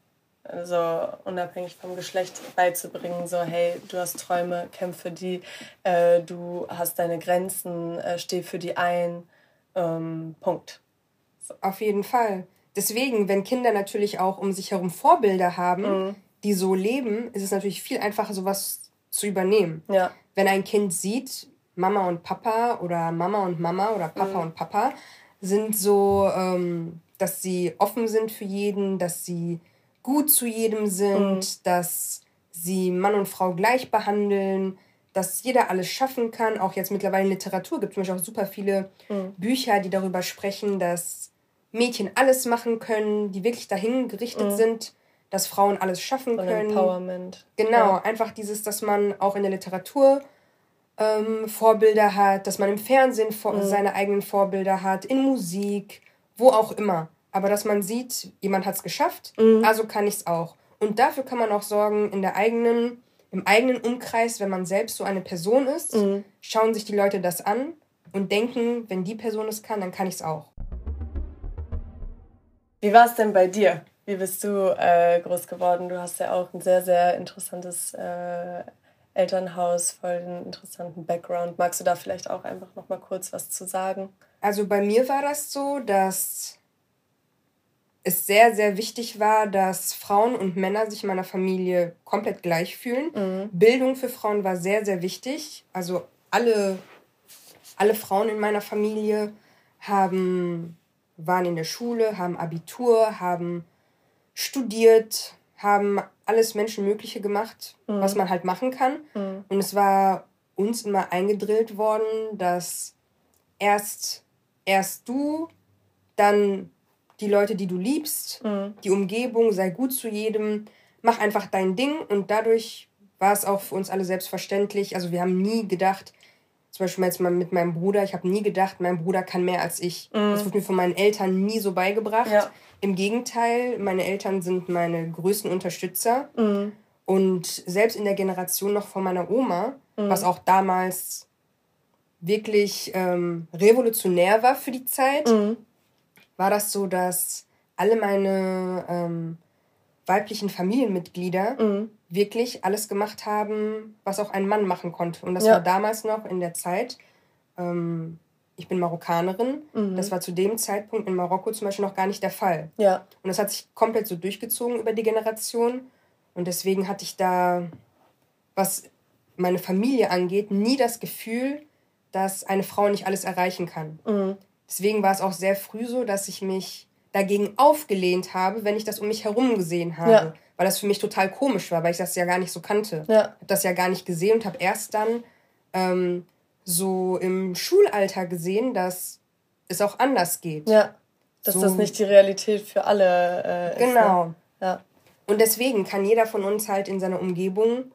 also unabhängig vom Geschlecht, beizubringen, so hey, du hast Träume, kämpf für die, äh, du hast deine Grenzen, äh, steh für die ein, ähm, Punkt. Auf jeden Fall. Deswegen, wenn Kinder natürlich auch um sich herum Vorbilder haben, mhm. die so leben, ist es natürlich viel einfacher, sowas zu übernehmen. Ja. Wenn ein Kind sieht, Mama und Papa oder Mama und Mama oder Papa mhm. und Papa sind so, ähm, dass sie offen sind für jeden, dass sie gut zu jedem sind, mhm. dass sie Mann und Frau gleich behandeln, dass jeder alles schaffen kann. Auch jetzt mittlerweile in Literatur gibt es zum Beispiel auch super viele mhm. Bücher, die darüber sprechen, dass Mädchen alles machen können, die wirklich dahin gerichtet mhm. sind, dass Frauen alles schaffen Von können. Empowerment. Genau, ja. einfach dieses, dass man auch in der Literatur ähm, Vorbilder hat, dass man im Fernsehen vor mhm. seine eigenen Vorbilder hat, in Musik, wo auch immer. Aber dass man sieht, jemand hat es geschafft, mhm. also kann ich es auch. Und dafür kann man auch sorgen, in der eigenen, im eigenen Umkreis, wenn man selbst so eine Person ist, mhm. schauen sich die Leute das an und denken, wenn die Person es kann, dann kann ich es auch. Wie war es denn bei dir? Wie bist du äh, groß geworden? Du hast ja auch ein sehr, sehr interessantes äh, Elternhaus, voll einen interessanten Background. Magst du da vielleicht auch einfach noch mal kurz was zu sagen? Also bei mir war das so, dass es sehr, sehr wichtig war, dass Frauen und Männer sich in meiner Familie komplett gleich fühlen. Mhm. Bildung für Frauen war sehr, sehr wichtig. Also alle, alle Frauen in meiner Familie haben waren in der Schule, haben Abitur, haben studiert, haben alles Menschenmögliche gemacht, mhm. was man halt machen kann. Mhm. Und es war uns immer eingedrillt worden, dass erst, erst du, dann die Leute, die du liebst, mhm. die Umgebung, sei gut zu jedem, mach einfach dein Ding und dadurch war es auch für uns alle selbstverständlich. Also wir haben nie gedacht, zum Beispiel jetzt mal mit meinem Bruder, ich habe nie gedacht, mein Bruder kann mehr als ich. Mhm. Das wurde mir von meinen Eltern nie so beigebracht. Ja. Im Gegenteil, meine Eltern sind meine größten Unterstützer. Mhm. Und selbst in der Generation noch von meiner Oma, mhm. was auch damals wirklich ähm, revolutionär war für die Zeit, mhm. war das so, dass alle meine ähm, weiblichen Familienmitglieder mhm. wirklich alles gemacht haben, was auch ein Mann machen konnte. Und das ja. war damals noch in der Zeit, ähm, ich bin Marokkanerin. Mhm. Das war zu dem Zeitpunkt in Marokko zum Beispiel noch gar nicht der Fall. Ja. Und das hat sich komplett so durchgezogen über die Generation. Und deswegen hatte ich da, was meine Familie angeht, nie das Gefühl, dass eine Frau nicht alles erreichen kann. Mhm. Deswegen war es auch sehr früh so, dass ich mich dagegen aufgelehnt habe, wenn ich das um mich herum gesehen habe. Ja. Weil das für mich total komisch war, weil ich das ja gar nicht so kannte. Ja. Ich habe das ja gar nicht gesehen und habe erst dann ähm, so im Schulalter gesehen, dass es auch anders geht. Ja, dass so, das nicht die Realität für alle äh, ist. Ne? Genau. Ne? Ja. Und deswegen kann jeder von uns halt in seiner Umgebung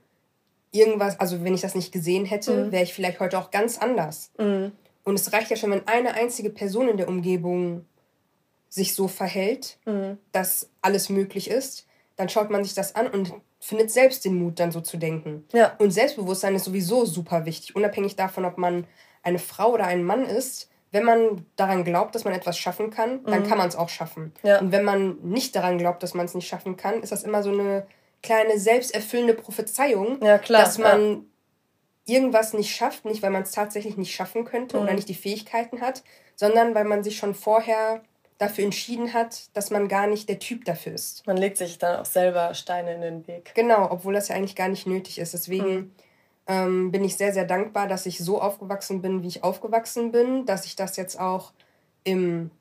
irgendwas, also wenn ich das nicht gesehen hätte, mhm. wäre ich vielleicht heute auch ganz anders. Mhm. Und es reicht ja schon, wenn eine einzige Person in der Umgebung sich so verhält, mhm. dass alles möglich ist, dann schaut man sich das an und findet selbst den Mut, dann so zu denken. Ja. Und Selbstbewusstsein ist sowieso super wichtig, unabhängig davon, ob man eine Frau oder ein Mann ist. Wenn man daran glaubt, dass man etwas schaffen kann, dann mhm. kann man es auch schaffen. Ja. Und wenn man nicht daran glaubt, dass man es nicht schaffen kann, ist das immer so eine kleine selbsterfüllende Prophezeiung, ja, dass man irgendwas nicht schafft, nicht weil man es tatsächlich nicht schaffen könnte mhm. oder nicht die Fähigkeiten hat, sondern weil man sich schon vorher dafür entschieden hat, dass man gar nicht der Typ dafür ist. Man legt sich dann auch selber Steine in den Weg. Genau, obwohl das ja eigentlich gar nicht nötig ist. Deswegen mhm. ähm, bin ich sehr, sehr dankbar, dass ich so aufgewachsen bin, wie ich aufgewachsen bin, dass ich das jetzt auch im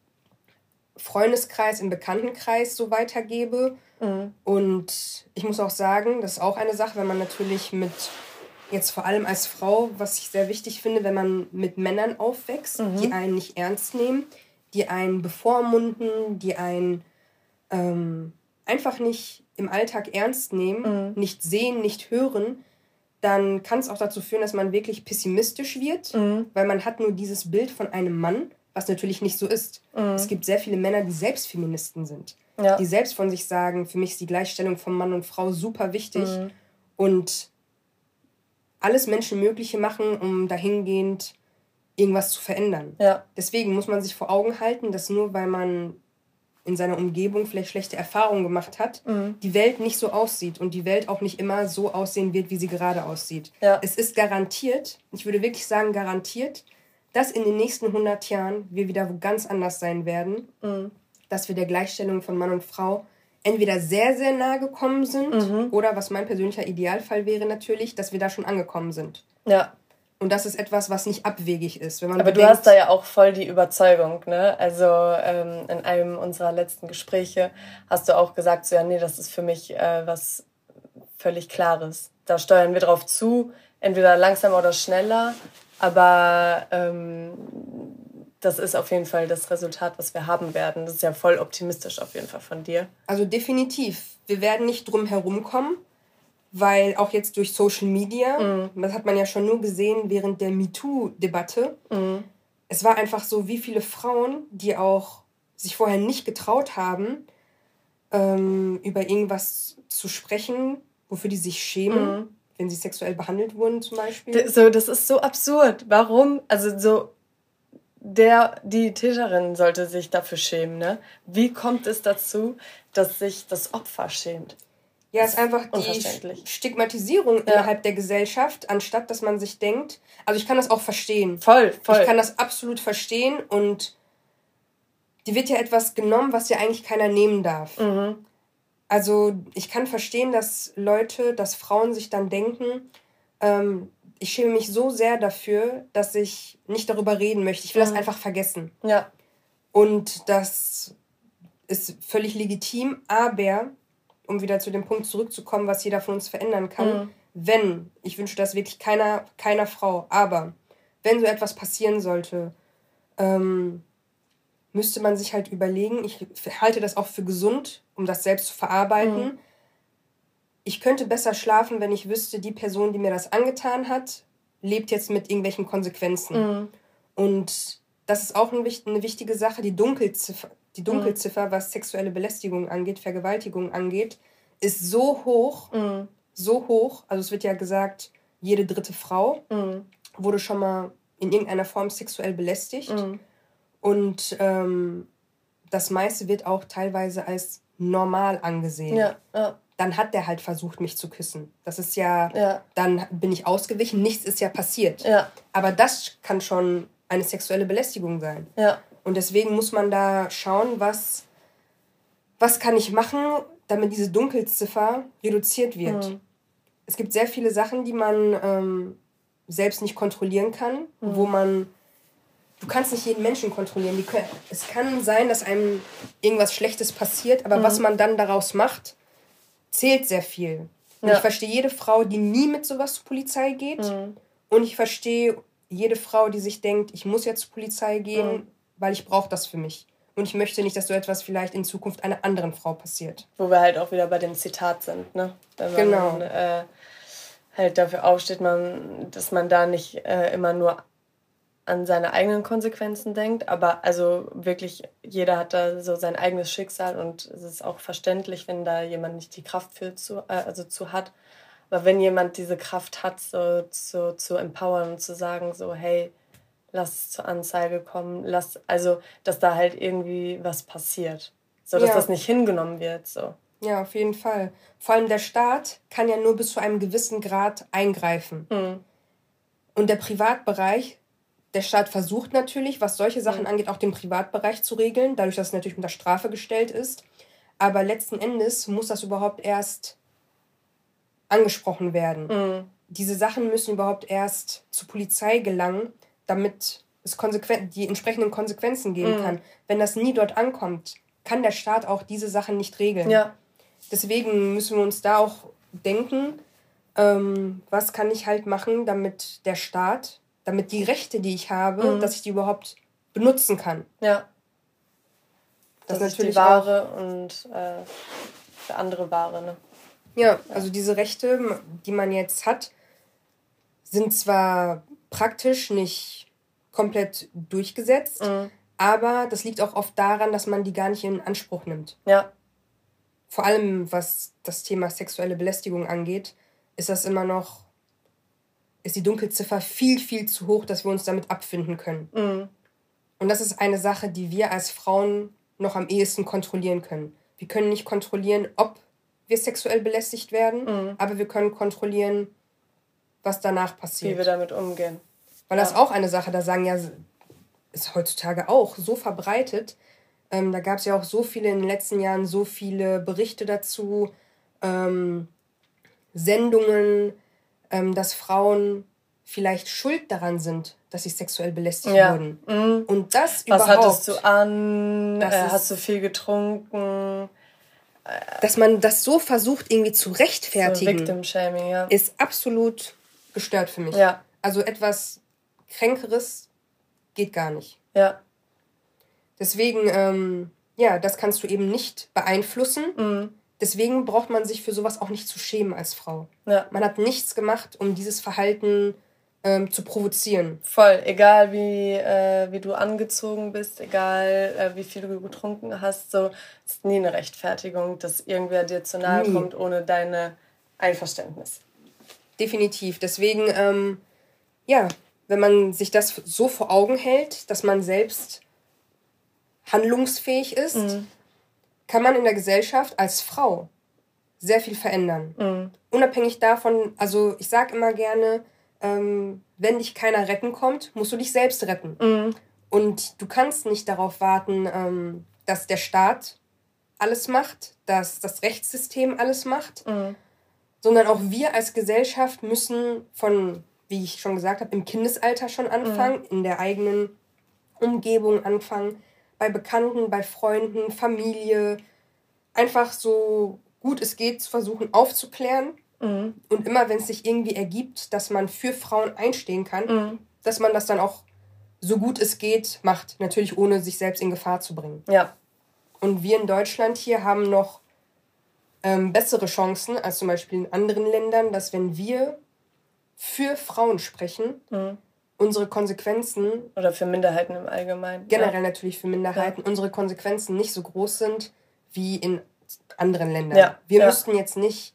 Freundeskreis, im Bekanntenkreis so weitergebe. Mhm. Und ich muss auch sagen, das ist auch eine Sache, wenn man natürlich mit, jetzt vor allem als Frau, was ich sehr wichtig finde, wenn man mit Männern aufwächst, mhm. die einen nicht ernst nehmen, die einen bevormunden, die einen ähm, einfach nicht im Alltag ernst nehmen, mhm. nicht sehen, nicht hören, dann kann es auch dazu führen, dass man wirklich pessimistisch wird, mhm. weil man hat nur dieses Bild von einem Mann, was natürlich nicht so ist. Mhm. Es gibt sehr viele Männer, die selbst Feministen sind, ja. die selbst von sich sagen, für mich ist die Gleichstellung von Mann und Frau super wichtig mhm. und alles Menschenmögliche machen, um dahingehend irgendwas zu verändern. Ja. Deswegen muss man sich vor Augen halten, dass nur weil man in seiner Umgebung vielleicht schlechte Erfahrungen gemacht hat, mhm. die Welt nicht so aussieht und die Welt auch nicht immer so aussehen wird, wie sie gerade aussieht. Ja. Es ist garantiert, ich würde wirklich sagen garantiert, dass in den nächsten 100 Jahren wir wieder ganz anders sein werden, mhm. dass wir der Gleichstellung von Mann und Frau entweder sehr, sehr nahe gekommen sind mhm. oder, was mein persönlicher Idealfall wäre natürlich, dass wir da schon angekommen sind. Ja. Und das ist etwas, was nicht abwegig ist. Wenn man Aber bedenkt, du hast da ja auch voll die Überzeugung, ne? Also ähm, in einem unserer letzten Gespräche hast du auch gesagt, so ja, nee, das ist für mich äh, was völlig Klares. Da steuern wir drauf zu, entweder langsamer oder schneller, aber ähm, das ist auf jeden Fall das Resultat, was wir haben werden. Das ist ja voll optimistisch auf jeden Fall von dir. Also definitiv. Wir werden nicht drum herum kommen weil auch jetzt durch Social Media, mhm. das hat man ja schon nur gesehen während der MeToo-Debatte, mhm. es war einfach so, wie viele Frauen, die auch sich vorher nicht getraut haben, ähm, über irgendwas zu sprechen, wofür die sich schämen, mhm. wenn sie sexuell behandelt wurden zum Beispiel. So, das ist so absurd. Warum? Also so der, die Täterin sollte sich dafür schämen, ne? Wie kommt es dazu, dass sich das Opfer schämt? Ja, es ist einfach die Stigmatisierung ja. innerhalb der Gesellschaft, anstatt dass man sich denkt, also ich kann das auch verstehen. Voll, voll. Ich kann das absolut verstehen und die wird ja etwas genommen, was ja eigentlich keiner nehmen darf. Mhm. Also ich kann verstehen, dass Leute, dass Frauen sich dann denken, ähm, ich schäme mich so sehr dafür, dass ich nicht darüber reden möchte. Ich will mhm. das einfach vergessen. Ja. Und das ist völlig legitim, aber um wieder zu dem Punkt zurückzukommen, was jeder von uns verändern kann, mhm. wenn, ich wünsche das wirklich keiner, keiner Frau, aber wenn so etwas passieren sollte, ähm, müsste man sich halt überlegen, ich halte das auch für gesund, um das selbst zu verarbeiten. Mhm. Ich könnte besser schlafen, wenn ich wüsste, die Person, die mir das angetan hat, lebt jetzt mit irgendwelchen Konsequenzen. Mhm. Und das ist auch eine wichtige Sache, die Dunkelziffer, die Dunkelziffer, was sexuelle Belästigung angeht, Vergewaltigung angeht, ist so hoch, mhm. so hoch. Also es wird ja gesagt, jede dritte Frau mhm. wurde schon mal in irgendeiner Form sexuell belästigt. Mhm. Und ähm, das meiste wird auch teilweise als normal angesehen. Ja, ja. Dann hat der halt versucht, mich zu küssen. Das ist ja, ja, dann bin ich ausgewichen, nichts ist ja passiert. Aber das kann schon eine sexuelle Belästigung sein. Ja. Und deswegen muss man da schauen, was, was kann ich machen, damit diese Dunkelziffer reduziert wird. Mhm. Es gibt sehr viele Sachen, die man ähm, selbst nicht kontrollieren kann, mhm. wo man du kannst nicht jeden Menschen kontrollieren. Können, es kann sein, dass einem irgendwas Schlechtes passiert, aber mhm. was man dann daraus macht, zählt sehr viel. Und ja. ich verstehe jede Frau, die nie mit sowas zur Polizei geht. Mhm. Und ich verstehe jede Frau, die sich denkt, ich muss jetzt zur Polizei gehen, mhm. Weil ich brauche das für mich. Und ich möchte nicht, dass so etwas vielleicht in Zukunft einer anderen Frau passiert. Wo wir halt auch wieder bei dem Zitat sind, ne? Wenn man genau. äh, halt dafür aufsteht, man, dass man da nicht äh, immer nur an seine eigenen Konsequenzen denkt, aber also wirklich jeder hat da so sein eigenes Schicksal und es ist auch verständlich, wenn da jemand nicht die Kraft für zu, äh, also zu hat. Aber wenn jemand diese Kraft hat, so zu, zu empowern und zu sagen, so hey, lass es zur Anzeige kommen, lass also, dass da halt irgendwie was passiert, so dass ja. das nicht hingenommen wird, so. Ja, auf jeden Fall. Vor allem der Staat kann ja nur bis zu einem gewissen Grad eingreifen. Mhm. Und der Privatbereich der Staat versucht natürlich, was solche Sachen mhm. angeht, auch den Privatbereich zu regeln, dadurch, dass es natürlich unter Strafe gestellt ist. Aber letzten Endes muss das überhaupt erst angesprochen werden. Mhm. Diese Sachen müssen überhaupt erst zur Polizei gelangen, damit es die entsprechenden Konsequenzen geben mhm. kann. Wenn das nie dort ankommt, kann der Staat auch diese Sachen nicht regeln. Ja. Deswegen müssen wir uns da auch denken, ähm, was kann ich halt machen, damit der Staat damit die Rechte, die ich habe, mhm. dass ich die überhaupt benutzen kann. Ja. Das, das ist natürlich die Ware und äh, für andere Ware, ne? Ja, also diese Rechte, die man jetzt hat, sind zwar praktisch nicht komplett durchgesetzt, mhm. aber das liegt auch oft daran, dass man die gar nicht in Anspruch nimmt. Ja. Vor allem was das Thema sexuelle Belästigung angeht, ist das immer noch ist die Dunkelziffer viel, viel zu hoch, dass wir uns damit abfinden können. Mhm. Und das ist eine Sache, die wir als Frauen noch am ehesten kontrollieren können. Wir können nicht kontrollieren, ob wir sexuell belästigt werden, mhm. aber wir können kontrollieren, was danach passiert. Wie wir damit umgehen. Weil ja. das auch eine Sache, da sagen ja, ist heutzutage auch so verbreitet. Ähm, da gab es ja auch so viele in den letzten Jahren, so viele Berichte dazu, ähm, Sendungen, ähm, dass Frauen vielleicht schuld daran sind, dass sie sexuell belästigt ja. wurden. Mhm. Und das Was überhaupt. Was hattest du an? Äh, hast du viel getrunken? Dass man das so versucht, irgendwie zu rechtfertigen, so Victim Shaming, ja. ist absolut gestört für mich. Ja. Also etwas Kränkeres geht gar nicht. Ja. Deswegen, ähm, ja, das kannst du eben nicht beeinflussen. Mhm. Deswegen braucht man sich für sowas auch nicht zu schämen als Frau. Ja. Man hat nichts gemacht, um dieses Verhalten ähm, zu provozieren. Voll, egal wie, äh, wie du angezogen bist, egal äh, wie viel du getrunken hast, so ist nie eine Rechtfertigung, dass irgendwer dir zu nahe nie. kommt ohne deine Einverständnis. Definitiv. Deswegen, ähm, ja, wenn man sich das so vor Augen hält, dass man selbst handlungsfähig ist, mhm kann man in der Gesellschaft als Frau sehr viel verändern. Mhm. Unabhängig davon, also ich sage immer gerne, ähm, wenn dich keiner retten kommt, musst du dich selbst retten. Mhm. Und du kannst nicht darauf warten, ähm, dass der Staat alles macht, dass das Rechtssystem alles macht, mhm. Sondern auch wir als Gesellschaft müssen von, wie ich schon gesagt habe, im Kindesalter schon anfangen, mhm. in der eigenen Umgebung anfangen, bei Bekannten, bei Freunden, Familie, einfach so gut es geht zu versuchen aufzuklären. Mhm. Und immer, wenn es sich irgendwie ergibt, dass man für Frauen einstehen kann, mhm. dass man das dann auch so gut es geht macht. Natürlich ohne sich selbst in Gefahr zu bringen. Ja. Und wir in Deutschland hier haben noch ähm, bessere Chancen als zum Beispiel in anderen Ländern, dass wenn wir für Frauen sprechen, mhm unsere Konsequenzen. Oder für Minderheiten im Allgemeinen. Generell ja. natürlich für Minderheiten, ja. unsere Konsequenzen nicht so groß sind wie in anderen Ländern. Ja. Wir müssten jetzt nicht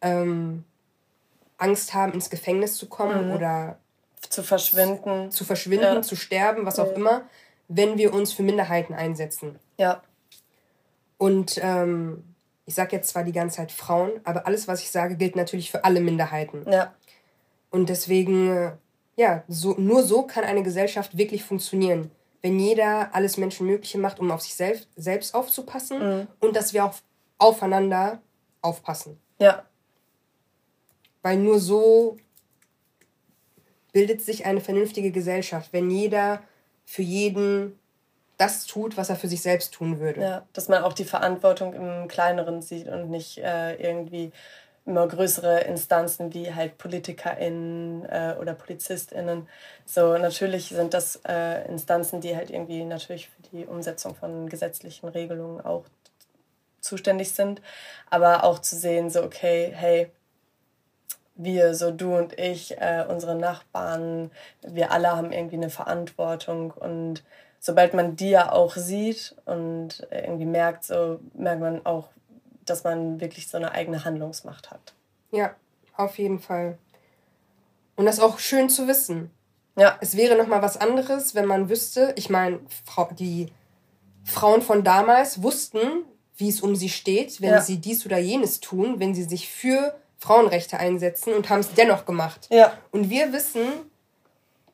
ähm, Angst haben, ins Gefängnis zu kommen mhm. oder zu verschwinden. Zu verschwinden, zu sterben, was auch immer, wenn wir uns für Minderheiten einsetzen. Ja. Und ähm, ich sage jetzt zwar die ganze Zeit Frauen, aber alles, was ich sage, gilt natürlich für alle Minderheiten. Ja. Und deswegen ja, so, nur so kann eine Gesellschaft wirklich funktionieren. Wenn jeder alles Menschenmögliche macht, um auf sich selbst, selbst aufzupassen mhm. und dass wir auch aufeinander aufpassen. Ja. Weil nur so bildet sich eine vernünftige Gesellschaft, wenn jeder für jeden das tut, was er für sich selbst tun würde. Ja, dass man auch die Verantwortung im Kleineren sieht und nicht äh, irgendwie immer größere Instanzen wie halt PolitikerInnen äh, oder PolizistInnen. So, natürlich sind das äh, Instanzen, die halt irgendwie natürlich für die Umsetzung von gesetzlichen Regelungen auch zuständig sind. Aber auch zu sehen, so, okay, hey, wir, so du und ich, äh, unsere Nachbarn, wir alle haben irgendwie eine Verantwortung und sobald man die ja auch sieht und irgendwie merkt, so merkt man auch, dass man wirklich so eine eigene Handlungsmacht hat. Ja, auf jeden Fall. Und das ist auch schön zu wissen. Ja. Es wäre noch mal was anderes, wenn man wüsste, ich meine, die Frauen von damals wussten, wie es um sie steht, wenn ja. sie dies oder jenes tun, wenn sie sich für Frauenrechte einsetzen und haben es dennoch gemacht. Ja. Und wir wissen,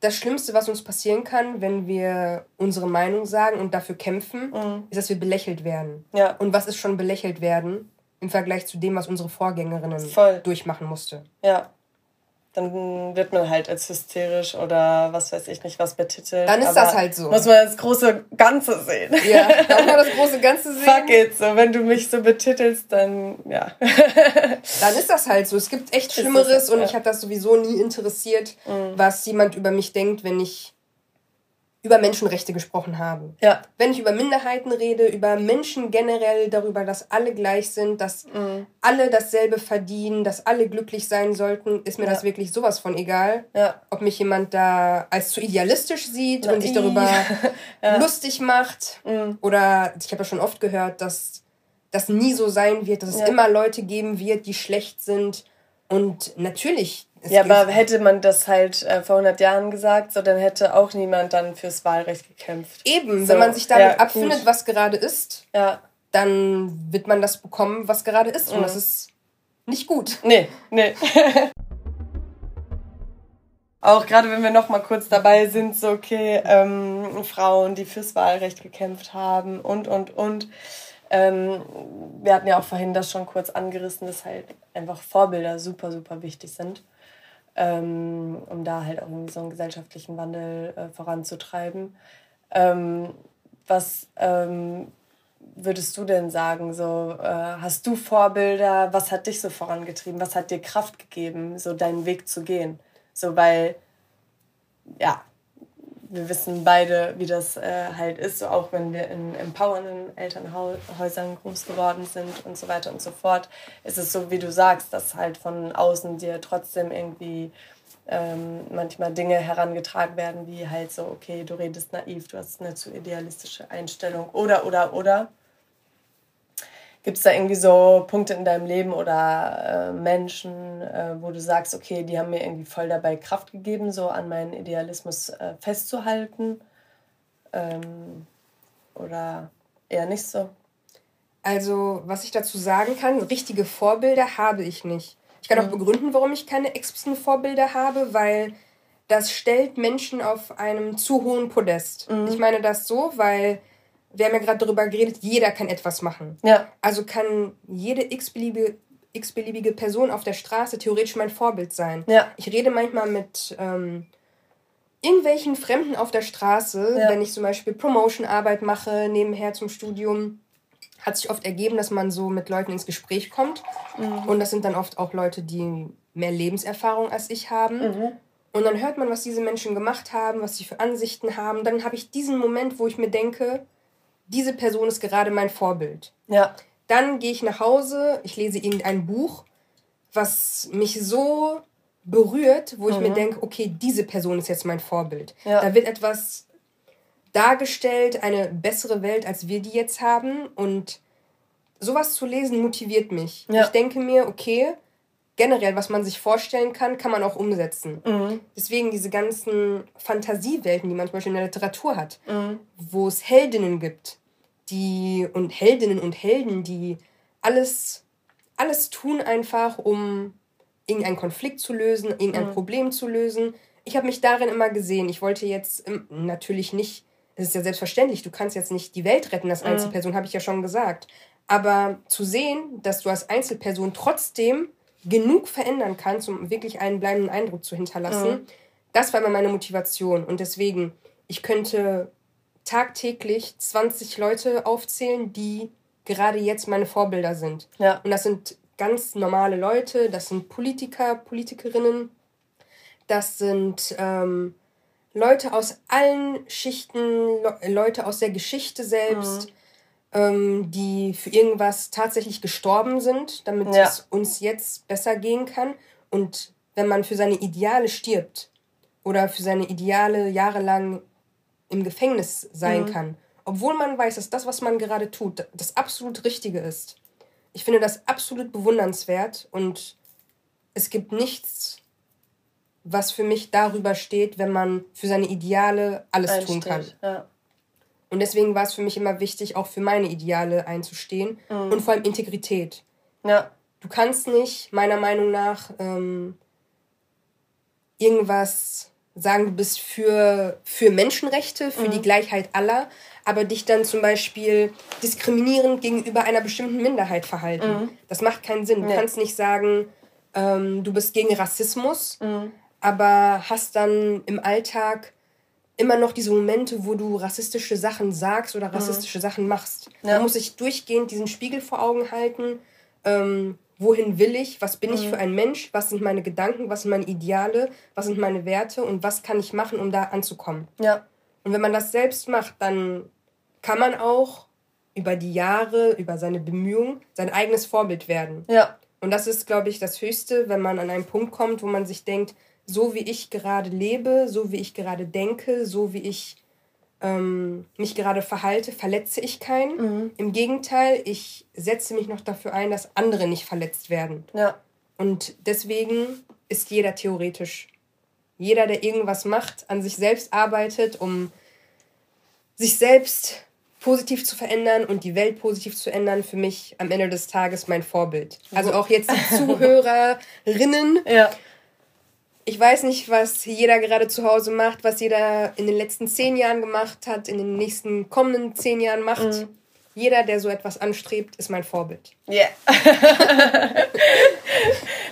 das Schlimmste, was uns passieren kann, wenn wir unsere Meinung sagen und dafür kämpfen, mhm. ist, dass wir belächelt werden. Ja. Und was ist schon belächelt werden im Vergleich zu dem, was unsere Vorgängerinnen Voll. durchmachen musste? Ja dann wird man halt als hysterisch oder was weiß ich nicht was betitelt. Dann ist das halt so. Muss man das große Ganze sehen. Ja, da muss man das große *laughs* Ganze sehen. Fuck it, so wenn du mich so betitelst, dann ja. *laughs* dann ist das halt so. Es gibt echt Schlimmeres und ja. ich habe das sowieso nie interessiert, mhm. was jemand über mich denkt, wenn ich über Menschenrechte gesprochen habe. Ja. Wenn ich über Minderheiten rede, über Menschen generell, darüber, dass alle gleich sind, dass mhm. alle dasselbe verdienen, dass alle glücklich sein sollten, ist mir ja. das wirklich sowas von egal. Ja. Ob mich jemand da als zu idealistisch sieht Na, und sich darüber *laughs* lustig macht. Mhm. Oder ich habe ja schon oft gehört, dass das nie so sein wird, dass es immer Leute geben wird, die schlecht sind. Und natürlich, es ja, aber hätte man das halt äh, vor 100 Jahren gesagt, so dann hätte auch niemand dann fürs Wahlrecht gekämpft. Eben, so, wenn man sich damit ja, abfindet, was gerade ist, ja. dann wird man das bekommen, was gerade ist. Und mhm. das ist nicht gut. Nee, nee. *laughs* auch gerade wenn wir noch mal kurz dabei sind, so okay, ähm, Frauen, die fürs Wahlrecht gekämpft haben und, und, und. Ähm, wir hatten ja auch vorhin das schon kurz angerissen, dass halt einfach Vorbilder super, super wichtig sind ähm, um da halt auch irgendwie so einen gesellschaftlichen Wandel äh, voranzutreiben. Ähm, was ähm, würdest du denn sagen? So, äh, hast du Vorbilder? Was hat dich so vorangetrieben? Was hat dir Kraft gegeben, so deinen Weg zu gehen? So, weil, ja, wir wissen beide, wie das äh, halt ist, so auch wenn wir in empowernden Elternhäusern groß geworden sind und so weiter und so fort, ist es so, wie du sagst, dass halt von außen dir trotzdem irgendwie ähm, manchmal Dinge herangetragen werden, wie halt so, okay, du redest naiv, du hast eine zu idealistische Einstellung oder, oder, oder. Gibt es da irgendwie so Punkte in deinem Leben oder äh, Menschen, äh, wo du sagst, okay, die haben mir irgendwie voll dabei Kraft gegeben, so an meinen Idealismus äh, festzuhalten? Ähm, oder eher nicht so? Also, was ich dazu sagen kann, richtige Vorbilder habe ich nicht. Ich kann auch mhm. begründen, warum ich keine expliziten Vorbilder habe, weil das stellt Menschen auf einem zu hohen Podest. Mhm. Ich meine das so, weil wir haben ja gerade darüber geredet, jeder kann etwas machen. Ja. Also kann jede x-beliebige x-beliebige Person auf der Straße theoretisch mein Vorbild sein. Ja. Ich rede manchmal mit ähm, irgendwelchen Fremden auf der Straße, ja. wenn ich zum Beispiel Promotion-Arbeit mache, nebenher zum Studium. Hat sich oft ergeben, dass man so mit Leuten ins Gespräch kommt. Mhm. Und das sind dann oft auch Leute, die mehr Lebenserfahrung als ich haben. Mhm. Und dann hört man, was diese Menschen gemacht haben, was sie für Ansichten haben. Dann habe ich diesen Moment, wo ich mir denke, diese Person ist gerade mein Vorbild. Ja. Dann gehe ich nach Hause, ich lese irgendein Buch, was mich so berührt, wo ich mhm. mir denke, okay, diese Person ist jetzt mein Vorbild. Ja. Da wird etwas dargestellt, eine bessere Welt, als wir die jetzt haben. Und sowas zu lesen motiviert mich. Ja. Ich denke mir, okay, generell, was man sich vorstellen kann, kann man auch umsetzen. Mhm. Deswegen diese ganzen Fantasiewelten, die man zum Beispiel in der Literatur hat, mhm. wo es Heldinnen gibt, die und Heldinnen und Helden, die alles, alles tun einfach, um irgendeinen Konflikt zu lösen, irgendein mhm. Problem zu lösen, ich habe mich darin immer gesehen. Ich wollte jetzt natürlich nicht, es ist ja selbstverständlich, du kannst jetzt nicht die Welt retten als mhm. Einzelperson, mhm. habe ich ja schon gesagt. Aber zu sehen, dass du als Einzelperson trotzdem genug verändern kannst, um wirklich einen bleibenden Eindruck zu hinterlassen, mhm. das war immer meine Motivation. Und deswegen, ich könnte tagtäglich 20 Leute aufzählen, die gerade jetzt meine Vorbilder sind. Ja. Und das sind ganz normale Leute, das sind Politiker, Politikerinnen, das sind ähm, Leute aus allen Schichten, Le Leute aus der Geschichte selbst, mhm. ähm, die für irgendwas tatsächlich gestorben sind, damit ja. es uns jetzt besser gehen kann. Und wenn man für seine Ideale stirbt oder für seine Ideale jahrelang im Gefängnis sein mhm. kann, obwohl man weiß, dass das, was man gerade tut, das absolut Richtige ist. Ich finde das absolut bewundernswert und es gibt nichts, was für mich darüber steht, wenn man für seine Ideale alles Einsteht, tun kann. Ja. Und deswegen war es für mich immer wichtig, auch für meine Ideale einzustehen mhm. und vor allem Integrität. Ja. Du kannst nicht, meiner Meinung nach, ähm, irgendwas sagen, du bist für, für Menschenrechte, für mhm. die Gleichheit aller, aber dich dann zum Beispiel diskriminierend gegenüber einer bestimmten Minderheit verhalten. Mhm. Das macht keinen Sinn. Du nee. kannst nicht sagen, ähm, du bist gegen Rassismus, mhm. aber hast dann im Alltag immer noch diese Momente, wo du rassistische Sachen sagst oder mhm. rassistische Sachen machst. Ja. Da muss ich durchgehend diesen Spiegel vor Augen halten. Ähm, wohin will ich, was bin mhm. ich für ein Mensch, was sind meine Gedanken, was sind meine Ideale, was sind meine Werte und was kann ich machen, um da anzukommen. Ja. Und wenn man das selbst macht, dann kann man auch über die Jahre, über seine Bemühungen sein eigenes Vorbild werden. Ja. Und das ist, glaube ich, das Höchste, wenn man an einen Punkt kommt, wo man sich denkt, so wie ich gerade lebe, so wie ich gerade denke, so wie ich ähm, mich gerade verhalte, verletze ich keinen. Mhm. Im Gegenteil, ich setze mich noch dafür ein, dass andere nicht verletzt werden. Ja. Und deswegen ist jeder theoretisch. Jeder, der irgendwas macht, an sich selbst arbeitet, um sich selbst positiv zu verändern und die Welt positiv zu ändern, für mich am Ende des Tages mein Vorbild. Also auch jetzt die *laughs* Zuhörerinnen. Ja ich weiß nicht, was jeder gerade zu Hause macht, was jeder in den letzten zehn Jahren gemacht hat, in den nächsten kommenden zehn Jahren macht. Mhm. Jeder, der so etwas anstrebt, ist mein Vorbild. Ja. Yeah. *laughs*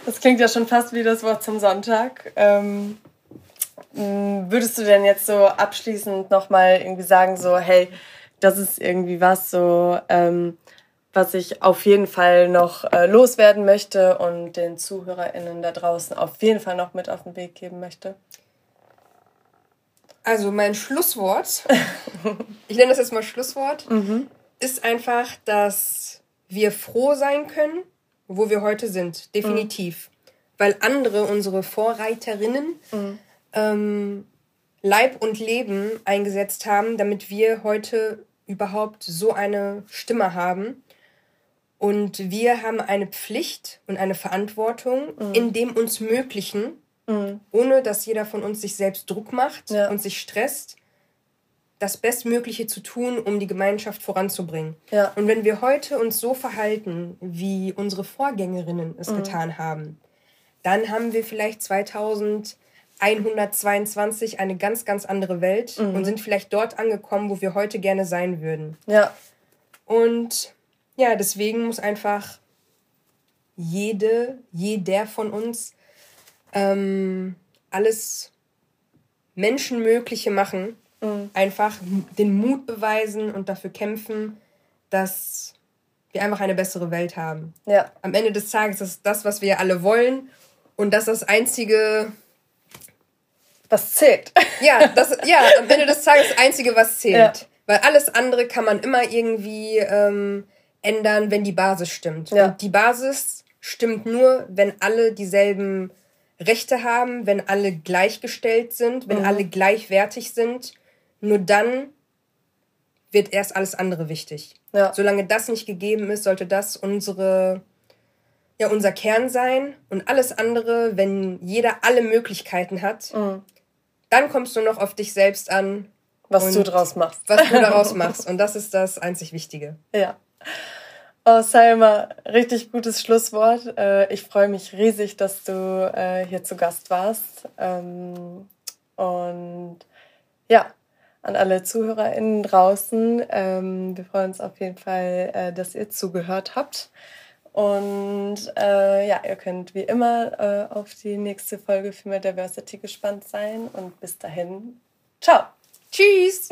das klingt ja schon fast wie das Wort zum Sonntag. Ähm, würdest du denn jetzt so abschließend nochmal irgendwie sagen, so, hey, das ist irgendwie was, so, ähm, was ich auf jeden Fall noch äh, loswerden möchte und den ZuhörerInnen da draußen auf jeden Fall noch mit auf den Weg geben möchte? Also mein Schlusswort, *laughs* ich nenne das jetzt mal Schlusswort, mhm. ist einfach, dass wir froh sein können, wo wir heute sind. Definitiv. Mhm. Weil andere, unsere Vorreiterinnen, mhm. ähm, Leib und Leben eingesetzt haben, damit wir heute überhaupt so eine Stimme haben und wir haben eine Pflicht und eine Verantwortung mhm. in dem uns Möglichen, mhm. ohne dass jeder von uns sich selbst Druck macht ja. und sich stresst, das Bestmögliche zu tun, um die Gemeinschaft voranzubringen. Ja. Und wenn wir heute uns so verhalten, wie unsere Vorgängerinnen es mhm. getan haben, dann haben wir vielleicht 2122 eine ganz, ganz andere Welt mhm. und sind vielleicht dort angekommen, wo wir heute gerne sein würden. Ja. Und ja, deswegen muss einfach jede, jeder von uns ähm, alles Menschenmögliche machen, mhm. einfach den Mut beweisen und dafür kämpfen, dass wir einfach eine bessere Welt haben. Ja. Am Ende des Tages ist das, was wir alle wollen und das ist das einzige, was zählt. Ja, das, ja, am Ende des Tages das einzige, was zählt. Ja. Weil alles andere kann man immer irgendwie ähm, ändern, wenn die Basis stimmt. Ja. Und die Basis stimmt nur, wenn alle dieselben Rechte haben, wenn alle gleichgestellt sind, wenn mhm. alle gleichwertig sind. Nur dann wird erst alles andere wichtig. Ja. Solange das nicht gegeben ist, sollte das unsere ja unser Kern sein und alles andere, wenn jeder alle Möglichkeiten hat, mhm. dann kommst du noch auf dich selbst an. Was du daraus machst. Was du daraus *laughs* machst. Und das ist das einzig Wichtige. Ja. Oh, Salma, richtig gutes Schlusswort. Äh, ich freue mich riesig, dass du äh, hier zu Gast warst. Ähm, Und ja, an alle ZuhörerInnen draußen, ähm, wir freuen uns auf jeden Fall, äh, dass ihr zugehört habt. Und ja, ihr könnt wie immer auf die nächste Folge Female Diversity gespannt sein. Und bis dahin, ciao. Tschüss.